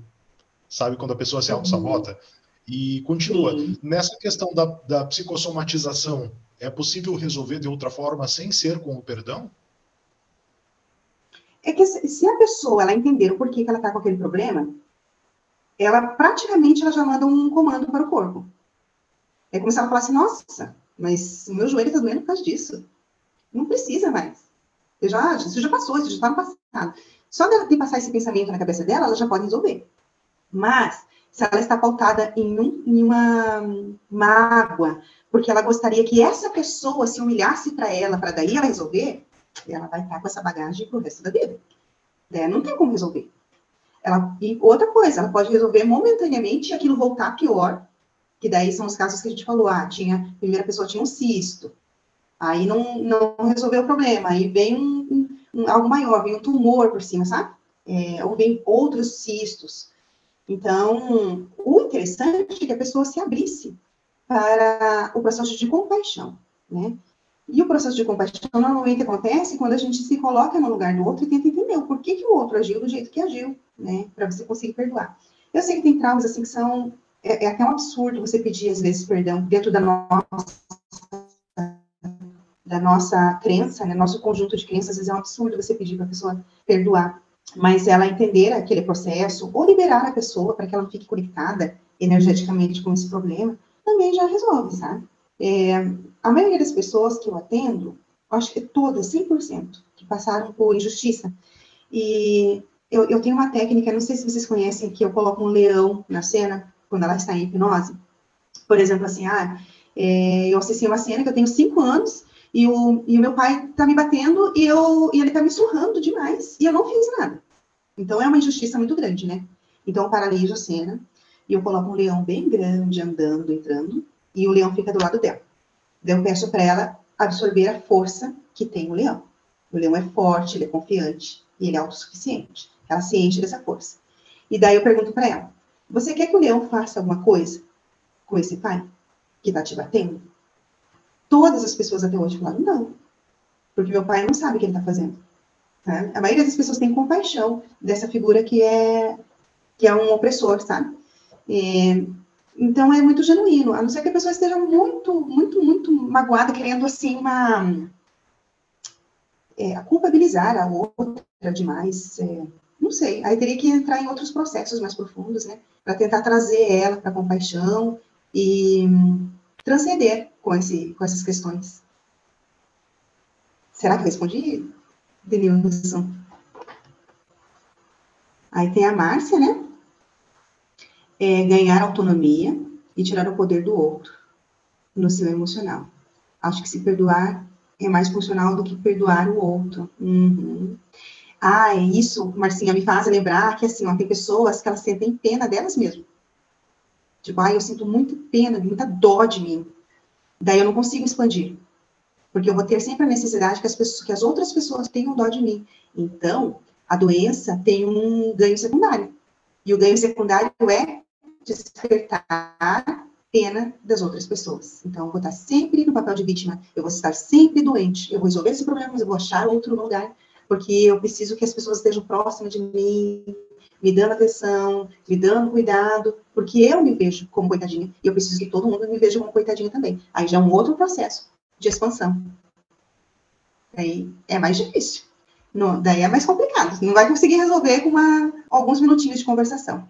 D: Sabe quando a pessoa se auto-sabota? E continua. Nessa questão da, da psicossomatização, é possível resolver de outra forma sem ser com o perdão?
B: É que se a pessoa ela entender o porquê que ela está com aquele problema, ela praticamente ela já manda um comando para o corpo. É como se ela falasse, nossa, mas o meu joelho está doendo por causa disso. Não precisa mais. Eu já, isso já passou, isso já está no passado. Só dela ter passar esse pensamento na cabeça dela, ela já pode resolver. Mas, se ela está pautada em, um, em uma mágoa, porque ela gostaria que essa pessoa se humilhasse para ela, para daí ela resolver, ela vai estar com essa bagagem pro resto da vida. É, não tem como resolver. Ela, e outra coisa, ela pode resolver momentaneamente e aquilo voltar pior, que daí são os casos que a gente falou, ah, tinha, a primeira pessoa tinha um cisto, aí não, não resolveu o problema, aí vem um, um, algo maior, vem um tumor por cima, sabe? É, ou vem outros cistos. Então, o interessante é que a pessoa se abrisse para o processo de compaixão, né? E o processo de compaixão normalmente acontece quando a gente se coloca no lugar do outro e tenta entender o porquê que o outro agiu do jeito que agiu, né? Para você conseguir perdoar. Eu sei que tem traumas assim que são é, é, até um absurdo você pedir às vezes perdão dentro da nossa da nossa crença, né? Nosso conjunto de crenças às vezes é um absurdo você pedir para a pessoa perdoar, mas ela entender aquele processo ou liberar a pessoa para que ela fique conectada energeticamente com esse problema também já resolve, sabe? É, a maioria das pessoas que eu atendo, acho que todas, 100%, que passaram por injustiça, e eu, eu tenho uma técnica, não sei se vocês conhecem, que eu coloco um leão na cena, quando ela está em hipnose. Por exemplo, assim, ah, é, eu assisti uma cena que eu tenho cinco anos e o, e o meu pai está me batendo e, eu, e ele está me surrando demais e eu não fiz nada. Então é uma injustiça muito grande, né? Então eu paraliso a cena e eu coloco um leão bem grande andando, entrando, e o leão fica do lado dela. Daí eu peço para ela absorver a força que tem o leão. O leão é forte, ele é confiante e ele é autossuficiente. Ela se enche dessa força. E daí eu pergunto para ela: Você quer que o leão faça alguma coisa com esse pai que está te batendo? Todas as pessoas até hoje falaram: Não, porque meu pai não sabe o que ele está fazendo. Tá? A maioria das pessoas tem compaixão dessa figura que é que é um opressor, sabe? Então é muito genuíno, a não ser que a pessoa esteja muito, muito, muito magoada, querendo assim uma é, culpabilizar a outra demais. É, não sei, aí teria que entrar em outros processos mais profundos, né? Para tentar trazer ela para compaixão e transcender com, esse, com essas questões. Será que eu respondi, Denilson? Aí tem a Márcia, né? é ganhar autonomia e tirar o poder do outro no seu emocional. Acho que se perdoar é mais funcional do que perdoar o outro. Uhum. Ah, é isso, Marcinha, me faz lembrar que, assim, ó, tem pessoas que elas sentem pena delas mesmas. Tipo, ah, eu sinto muito pena, muita dó de mim. Daí eu não consigo expandir. Porque eu vou ter sempre a necessidade que as, pessoas, que as outras pessoas tenham dó de mim. Então, a doença tem um ganho secundário. E o ganho secundário é despertar pena das outras pessoas. Então, eu vou estar sempre no papel de vítima, eu vou estar sempre doente, eu vou resolver esse problema, mas eu vou achar outro lugar, porque eu preciso que as pessoas estejam próximas de mim, me dando atenção, me dando cuidado, porque eu me vejo como coitadinha, e eu preciso que todo mundo me veja como coitadinha também. Aí já é um outro processo de expansão. Aí é mais difícil. Daí é mais complicado. Não vai conseguir resolver com uma, alguns minutinhos de conversação.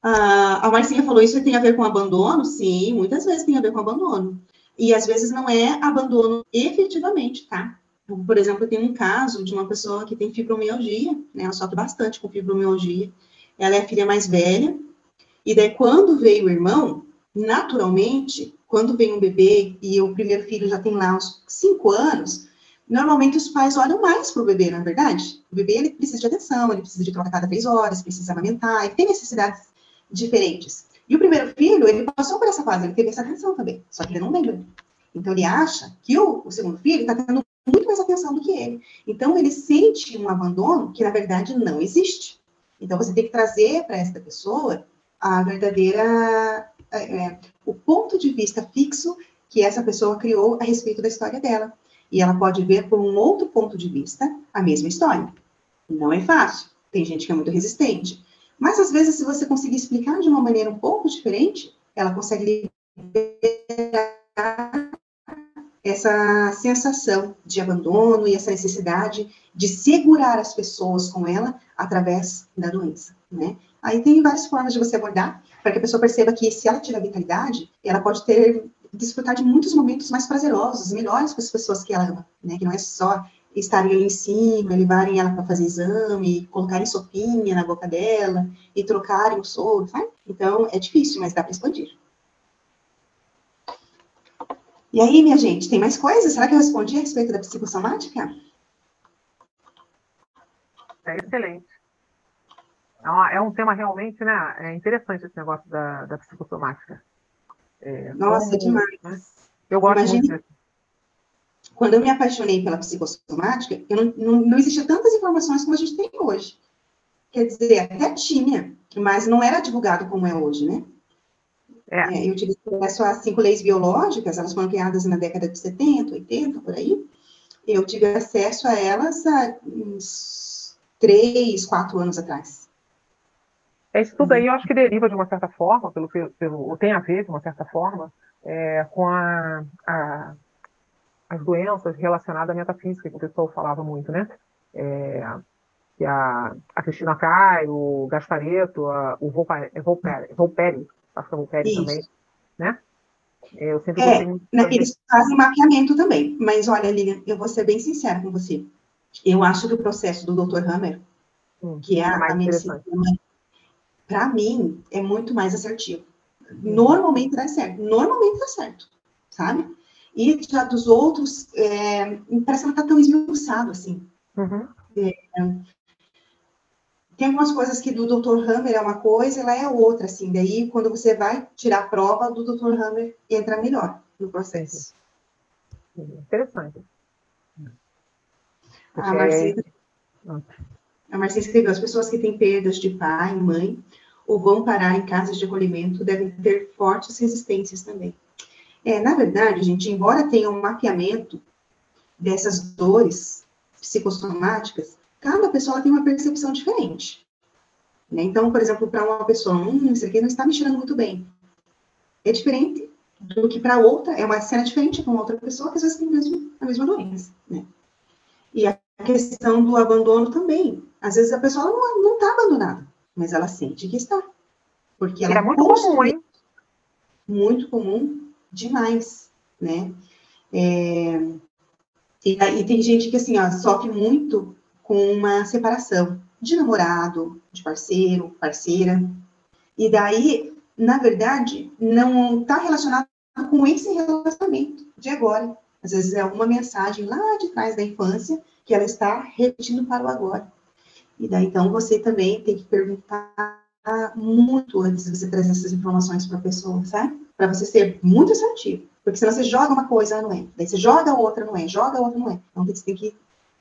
B: A, a Marcinha falou, isso tem a ver com abandono? Sim, muitas vezes tem a ver com abandono. E às vezes não é abandono efetivamente, tá? Por exemplo, tem um caso de uma pessoa que tem fibromialgia, né? Ela sofre bastante com fibromialgia. Ela é a filha mais velha. E daí, quando veio o irmão, naturalmente, quando vem um bebê e o primeiro filho já tem lá uns cinco anos, normalmente os pais olham mais para o bebê, não é verdade? O bebê ele precisa de atenção, ele precisa de trocar cada três horas, precisa amamentar, ele tem necessidades diferentes. E o primeiro filho, ele passou por essa fase, ele teve essa atenção também, só que ele não lembra. Então, ele acha que o, o segundo filho está tendo muito mais atenção do que ele. Então, ele sente um abandono que, na verdade, não existe. Então, você tem que trazer para essa pessoa a verdadeira. É, é, o ponto de vista fixo que essa pessoa criou a respeito da história dela. E ela pode ver por um outro ponto de vista a mesma história. Não é fácil. Tem gente que é muito resistente. Mas às vezes, se você conseguir explicar de uma maneira um pouco diferente, ela consegue essa sensação de abandono e essa necessidade de segurar as pessoas com ela através da doença, né? Aí tem várias formas de você abordar para que a pessoa perceba que se ela tiver vitalidade, ela pode ter desfrutar de muitos momentos mais prazerosos, melhores para as pessoas que ela ama, né? Que não é só estarem ali em cima, levarem ela para fazer exame, colocarem sopinha na boca dela e trocarem o soro, sabe? Então, é difícil, mas dá para expandir. E aí, minha gente, tem mais coisas? Será que eu respondi a respeito da psicossomática?
C: É excelente. É, uma, é um tema realmente, né? É interessante esse negócio da, da psicossomática.
B: É, Nossa, como, demais. Né?
C: Eu gosto muito
B: quando eu me apaixonei pela psicossomática, eu não, não, não existia tantas informações como a gente tem hoje. Quer dizer, até tinha, mas não era divulgado como é hoje, né? É. É, eu tive acesso às cinco leis biológicas, elas foram criadas na década de 70, 80, por aí. Eu tive acesso a elas há uns três, quatro anos atrás.
C: É, isso tudo aí eu acho que deriva de uma certa forma, pelo, pelo, ou tem a ver de uma certa forma, é, com a, a as doenças relacionadas à metafísica, que o pessoal falava muito, né? É, que a, a Cristina Cai, o Gaspareto, a, o Volperi, é é Volperi também, né?
B: É, eu sempre é, né, eles fazem mapeamento também, mas olha, Lilian, eu vou ser bem sincera com você. Eu acho que o processo do Dr. Hammer hum, que é a, a medicina para mim, é muito mais assertivo. Normalmente dá certo. Normalmente dá certo, sabe? E já dos outros, é, parece que não está tão esmiuçado assim. Uhum. É, tem algumas coisas que do Dr. Hammer é uma coisa, ela é outra, assim. Daí, quando você vai tirar a prova, do Dr. Hammer entra melhor no processo.
C: Interessante.
B: A Marcia, a Marcia escreveu, as pessoas que têm perdas de pai, mãe, ou vão parar em casas de acolhimento devem ter fortes resistências também. É, na verdade, gente, embora tenha um mapeamento dessas dores psicossomáticas, cada pessoa tem uma percepção diferente. Né? Então, por exemplo, para uma pessoa, hum, isso aqui não está me cheirando muito bem. É diferente do que para outra, é uma cena diferente para outra pessoa que às vezes tem mesmo, a mesma doença. Né? E a questão do abandono também. Às vezes a pessoa não está abandonada, mas ela sente que está. Porque ela
C: é muito comum, hein?
B: Muito comum demais, né? É, e, e, tem gente que, assim, ó, sofre muito com uma separação de namorado, de parceiro, parceira. E daí, na verdade, não está relacionado com esse relacionamento de agora. Às vezes é uma mensagem lá de trás da infância que ela está repetindo para o agora. E daí, então, você também tem que perguntar muito antes de você trazer essas informações para a pessoa, sabe? Para você ser muito assertivo. Porque senão você joga uma coisa, não é. Daí você joga outra, não é. Joga outra, não é. Então, você tem que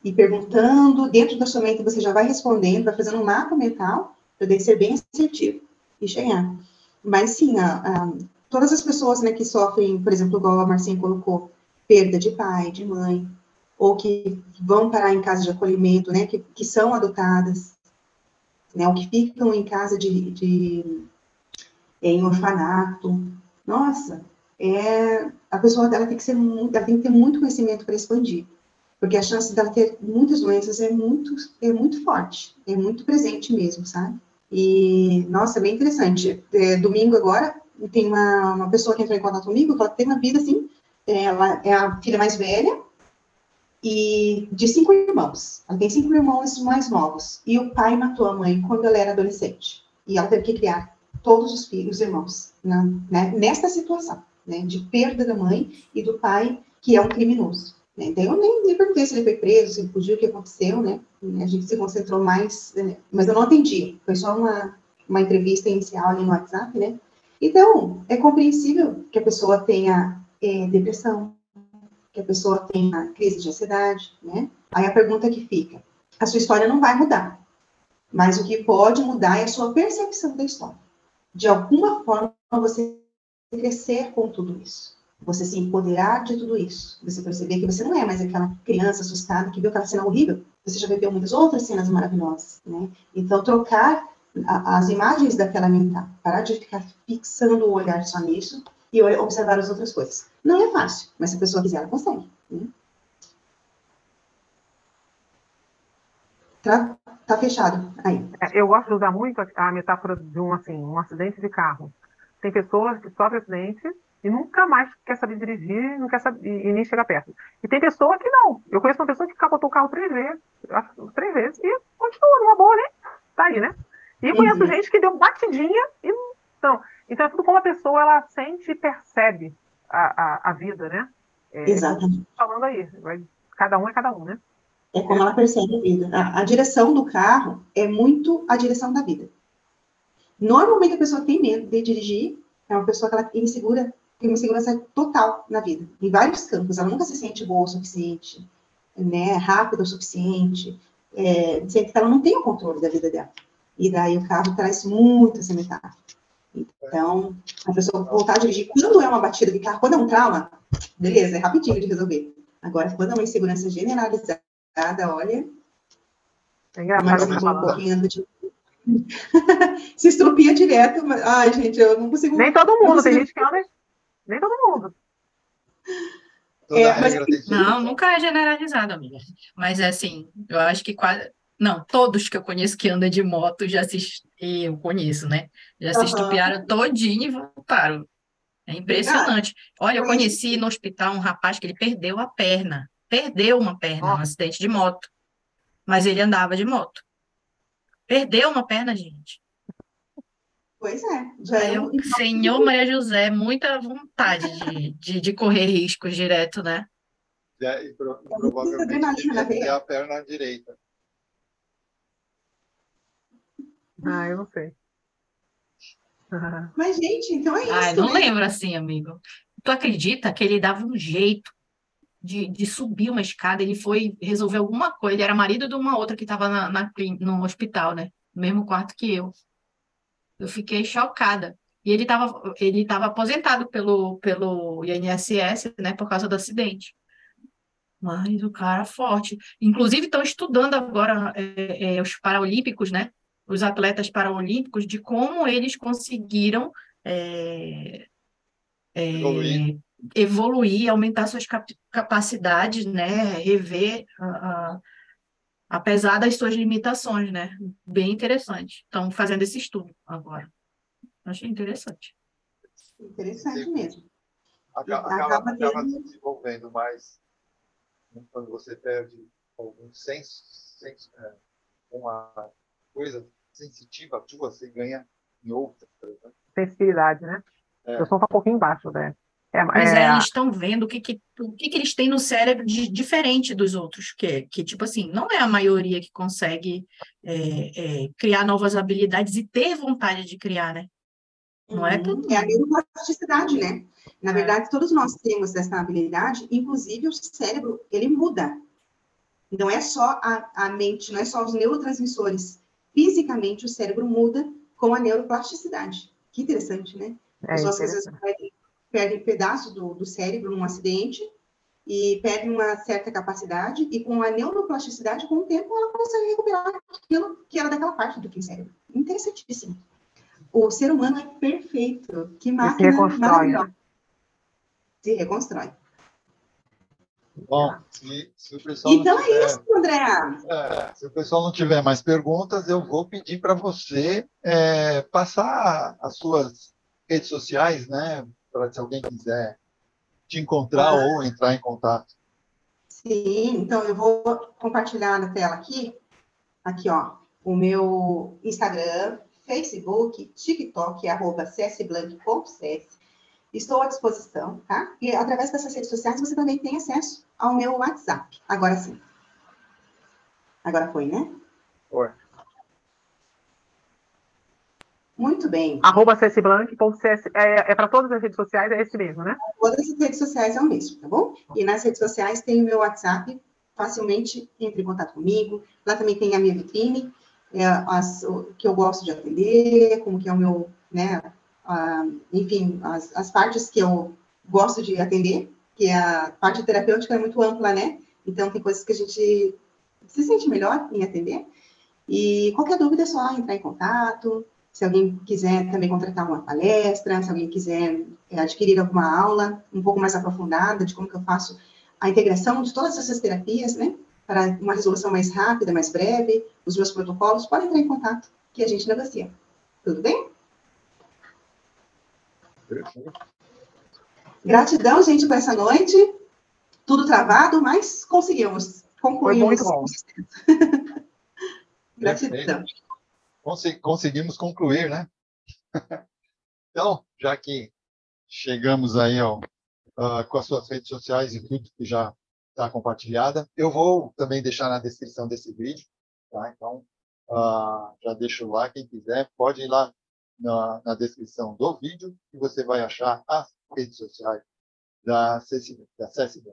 B: ir perguntando, dentro da sua mente você já vai respondendo, vai fazendo um mapa mental, para daí ser bem assertivo e chegar. Mas, sim, a, a, todas as pessoas né, que sofrem, por exemplo, igual a Marcinha colocou, perda de pai, de mãe, ou que vão parar em casa de acolhimento, né, que, que são adotadas, né, ou que ficam em casa de, de em orfanato. Nossa, é, a pessoa dela tem que ser muito, ela tem que ter muito conhecimento para expandir, porque a chance dela ter muitas doenças é muito, é muito forte, é muito presente mesmo, sabe? E, nossa, é bem interessante. É, domingo agora, tem uma, uma pessoa que entrou em contato comigo, que ela tem uma vida assim, ela é a filha mais velha, e de cinco irmãos. Ela tem cinco irmãos mais novos. E o pai matou a mãe quando ela era adolescente. E ela teve que criar todos os filhos, os irmãos, né, nesta situação, né, de perda da mãe e do pai, que é um criminoso. Né? Então, eu nem, nem perguntei se ele foi preso, se fugiu, o que aconteceu, né? A gente se concentrou mais, né? mas eu não atendi. Foi só uma, uma entrevista inicial ali no WhatsApp, né? Então, é compreensível que a pessoa tenha é, depressão, que a pessoa tenha crise de ansiedade, né? Aí a pergunta que fica: a sua história não vai mudar, mas o que pode mudar é a sua percepção da história. De alguma forma, você crescer com tudo isso. Você se empoderar de tudo isso. Você perceber que você não é mais aquela criança assustada que viu aquela cena horrível. Você já viveu muitas outras cenas maravilhosas, né? Então, trocar a, as imagens daquela mental, parar de ficar fixando o olhar só nisso e observar as outras coisas. Não é fácil, mas se a pessoa quiser, ela consegue. Né? Tá, tá fechado aí.
C: É, eu gosto de usar muito a metáfora de um, assim, um acidente de carro. Tem pessoas que sofrem acidente e nunca mais quer saber dirigir não quer saber, e, nem chega perto. E tem pessoa que não. Eu conheço uma pessoa que capotou o carro três vezes, três vezes, e continua numa boa, né? Tá aí, né? E conheço uhum. gente que deu batidinha e não. Então é tudo como a pessoa ela sente e percebe a, a, a vida, né?
B: É, Exatamente.
C: Falando aí, cada um é cada um, né?
B: É como ela percebe a vida. A, a, direção do carro é muito a direção da vida. Normalmente a pessoa tem medo de dirigir, é uma pessoa que ela é insegura, tem uma insegurança total na vida, em vários campos. Ela nunca se sente boa o suficiente, né, rápida o suficiente, é, sente que ela não tem o controle da vida dela. E daí o carro traz muito essa metáfora. Então, a pessoa voltar a dirigir, quando é uma batida de carro, quando é um trauma, beleza, é rapidinho de resolver. Agora, quando é uma insegurança generalizada, olha.
C: É engraçado
B: correndo de... (laughs) Se estropia direto, mas... ai, gente, eu não consigo.
C: Nem todo mundo, consigo... tem gente que anda. Nem todo mundo.
E: É, mas... Não, nunca é generalizado, amiga. Mas assim, eu acho que quase não, todos que eu conheço que andam de moto já se. Eu conheço, né? Já se uhum. estupiaram todinho e voltaram. É impressionante. Olha, eu conheci no hospital um rapaz que ele perdeu a perna. Perdeu uma perna, oh. um acidente de moto. Mas ele andava de moto. Perdeu uma perna, gente.
B: Pois é. Já é
E: um... Senhor Maria José, muita vontade de, de, de correr riscos direto, né?
A: É, e, pro, provavelmente a perna direita.
C: Ah, eu não sei.
B: Mas, gente, então é isso.
E: Ah, não né? lembro assim, amigo. Tu acredita que ele dava um jeito de, de subir uma escada? Ele foi resolver alguma coisa. Ele era marido de uma outra que estava na, na, no hospital, né? No mesmo quarto que eu. Eu fiquei chocada. E ele estava ele tava aposentado pelo, pelo INSS, né, por causa do acidente. Mas o cara forte. Inclusive, estão estudando agora é, é, os Paralímpicos, né? Os atletas paralímpicos, de como eles conseguiram é, é evoluir. evoluir. aumentar suas cap capacidades, né? Rever a, apesar das suas limitações, né? Bem interessante. Estão fazendo esse estudo agora. Achei interessante.
B: Interessante mesmo.
A: Acaba, acaba, acaba se desenvolvendo mais quando você perde algum senso, senso é, uma coisa sensitiva tua, você ganha em outra.
C: Sensibilidade, né? É. Eu sou um pouquinho embaixo, né?
E: É, Mas é, eles estão vendo o que, que, o que, que eles têm no cérebro de diferente dos outros, que, que tipo assim, não é a maioria que consegue é, é, criar novas habilidades e ter vontade de criar, né?
B: Não é tudo. É a neuroplasticidade, né? Na é. verdade, todos nós temos essa habilidade, inclusive o cérebro, ele muda. Não é só a, a mente, não é só os neurotransmissores. Fisicamente, o cérebro muda com a neuroplasticidade. Que interessante, né?
C: É, As nossas
B: perdem pedaços do, do cérebro num acidente e perdem uma certa capacidade, e com a neuroplasticidade, com o tempo, ela consegue recuperar aquilo que era daquela parte do cérebro. Interessantíssimo. O ser humano é perfeito. Que máquina se reconstrói. Se reconstrói.
A: Bom, se, se o pessoal
B: então é tiver, é isso, André.
A: É, se o pessoal não tiver mais perguntas, eu vou pedir para você é, passar as suas redes sociais, né? Para se alguém quiser te encontrar ah. ou entrar em contato.
B: Sim, então eu vou compartilhar na tela aqui, aqui ó, o meu Instagram, Facebook, TikTok, arroba csblank.cs. Estou à disposição, tá? E através dessas redes sociais você também tem acesso ao meu WhatsApp. Agora sim. Agora foi, né?
A: Foi.
B: Muito bem.
C: Arroba csblank.cs, é, é para todas as redes sociais, é esse mesmo, né?
B: Todas as redes sociais é o mesmo, tá bom? E nas redes sociais tem o meu WhatsApp, facilmente entre em contato comigo. Lá também tem a minha vitrine, é, as, o que eu gosto de atender, como que é o meu, né, a, enfim, as, as partes que eu gosto de atender, que é a parte terapêutica é muito ampla, né? Então, tem coisas que a gente se sente melhor em atender. E qualquer dúvida é só entrar em contato, se alguém quiser também contratar uma palestra, se alguém quiser é, adquirir alguma aula um pouco mais aprofundada de como que eu faço a integração de todas essas terapias, né, para uma resolução mais rápida, mais breve, os meus protocolos, pode entrar em contato, que a gente negocia. Tudo bem? Perfeito. Gratidão, gente, por essa noite. Tudo travado, mas conseguimos. Concluímos. Foi muito bom. (laughs) Gratidão. Perfeito
A: conseguimos concluir, né? (laughs) então, já que chegamos aí ó, uh, com as suas redes sociais e tudo que já está compartilhada, eu vou também deixar na descrição desse vídeo, tá? Então, uh, já deixo lá, quem quiser, pode ir lá na, na descrição do vídeo e você vai achar as redes sociais da CSB. Da CSB.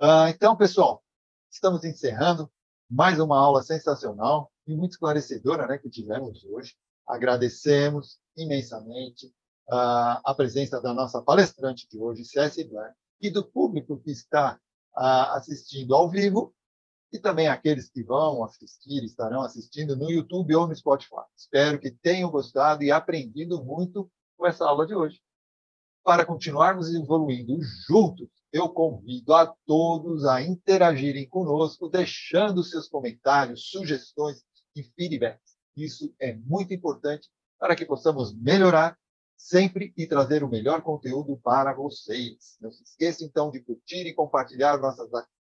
A: Uh, então, pessoal, estamos encerrando mais uma aula sensacional e muito esclarecedora né, que tivemos hoje. Agradecemos imensamente uh, a presença da nossa palestrante de hoje, Blair, e do público que está uh, assistindo ao vivo e também aqueles que vão assistir, estarão assistindo no YouTube ou no Spotify. Espero que tenham gostado e aprendido muito com essa aula de hoje. Para continuarmos evoluindo juntos, eu convido a todos a interagirem conosco, deixando seus comentários, sugestões e feedbacks. Isso é muito importante para que possamos melhorar sempre e trazer o melhor conteúdo para vocês. Não se esqueça, então, de curtir e compartilhar nossas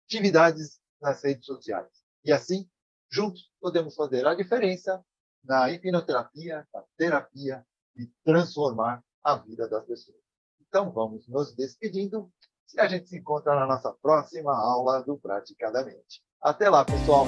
A: atividades nas redes sociais. E assim, juntos, podemos fazer a diferença na hipnoterapia, na terapia e transformar a vida das pessoas. Então, vamos nos despedindo e a gente se encontra na nossa próxima aula do Praticadamente. Até lá, pessoal!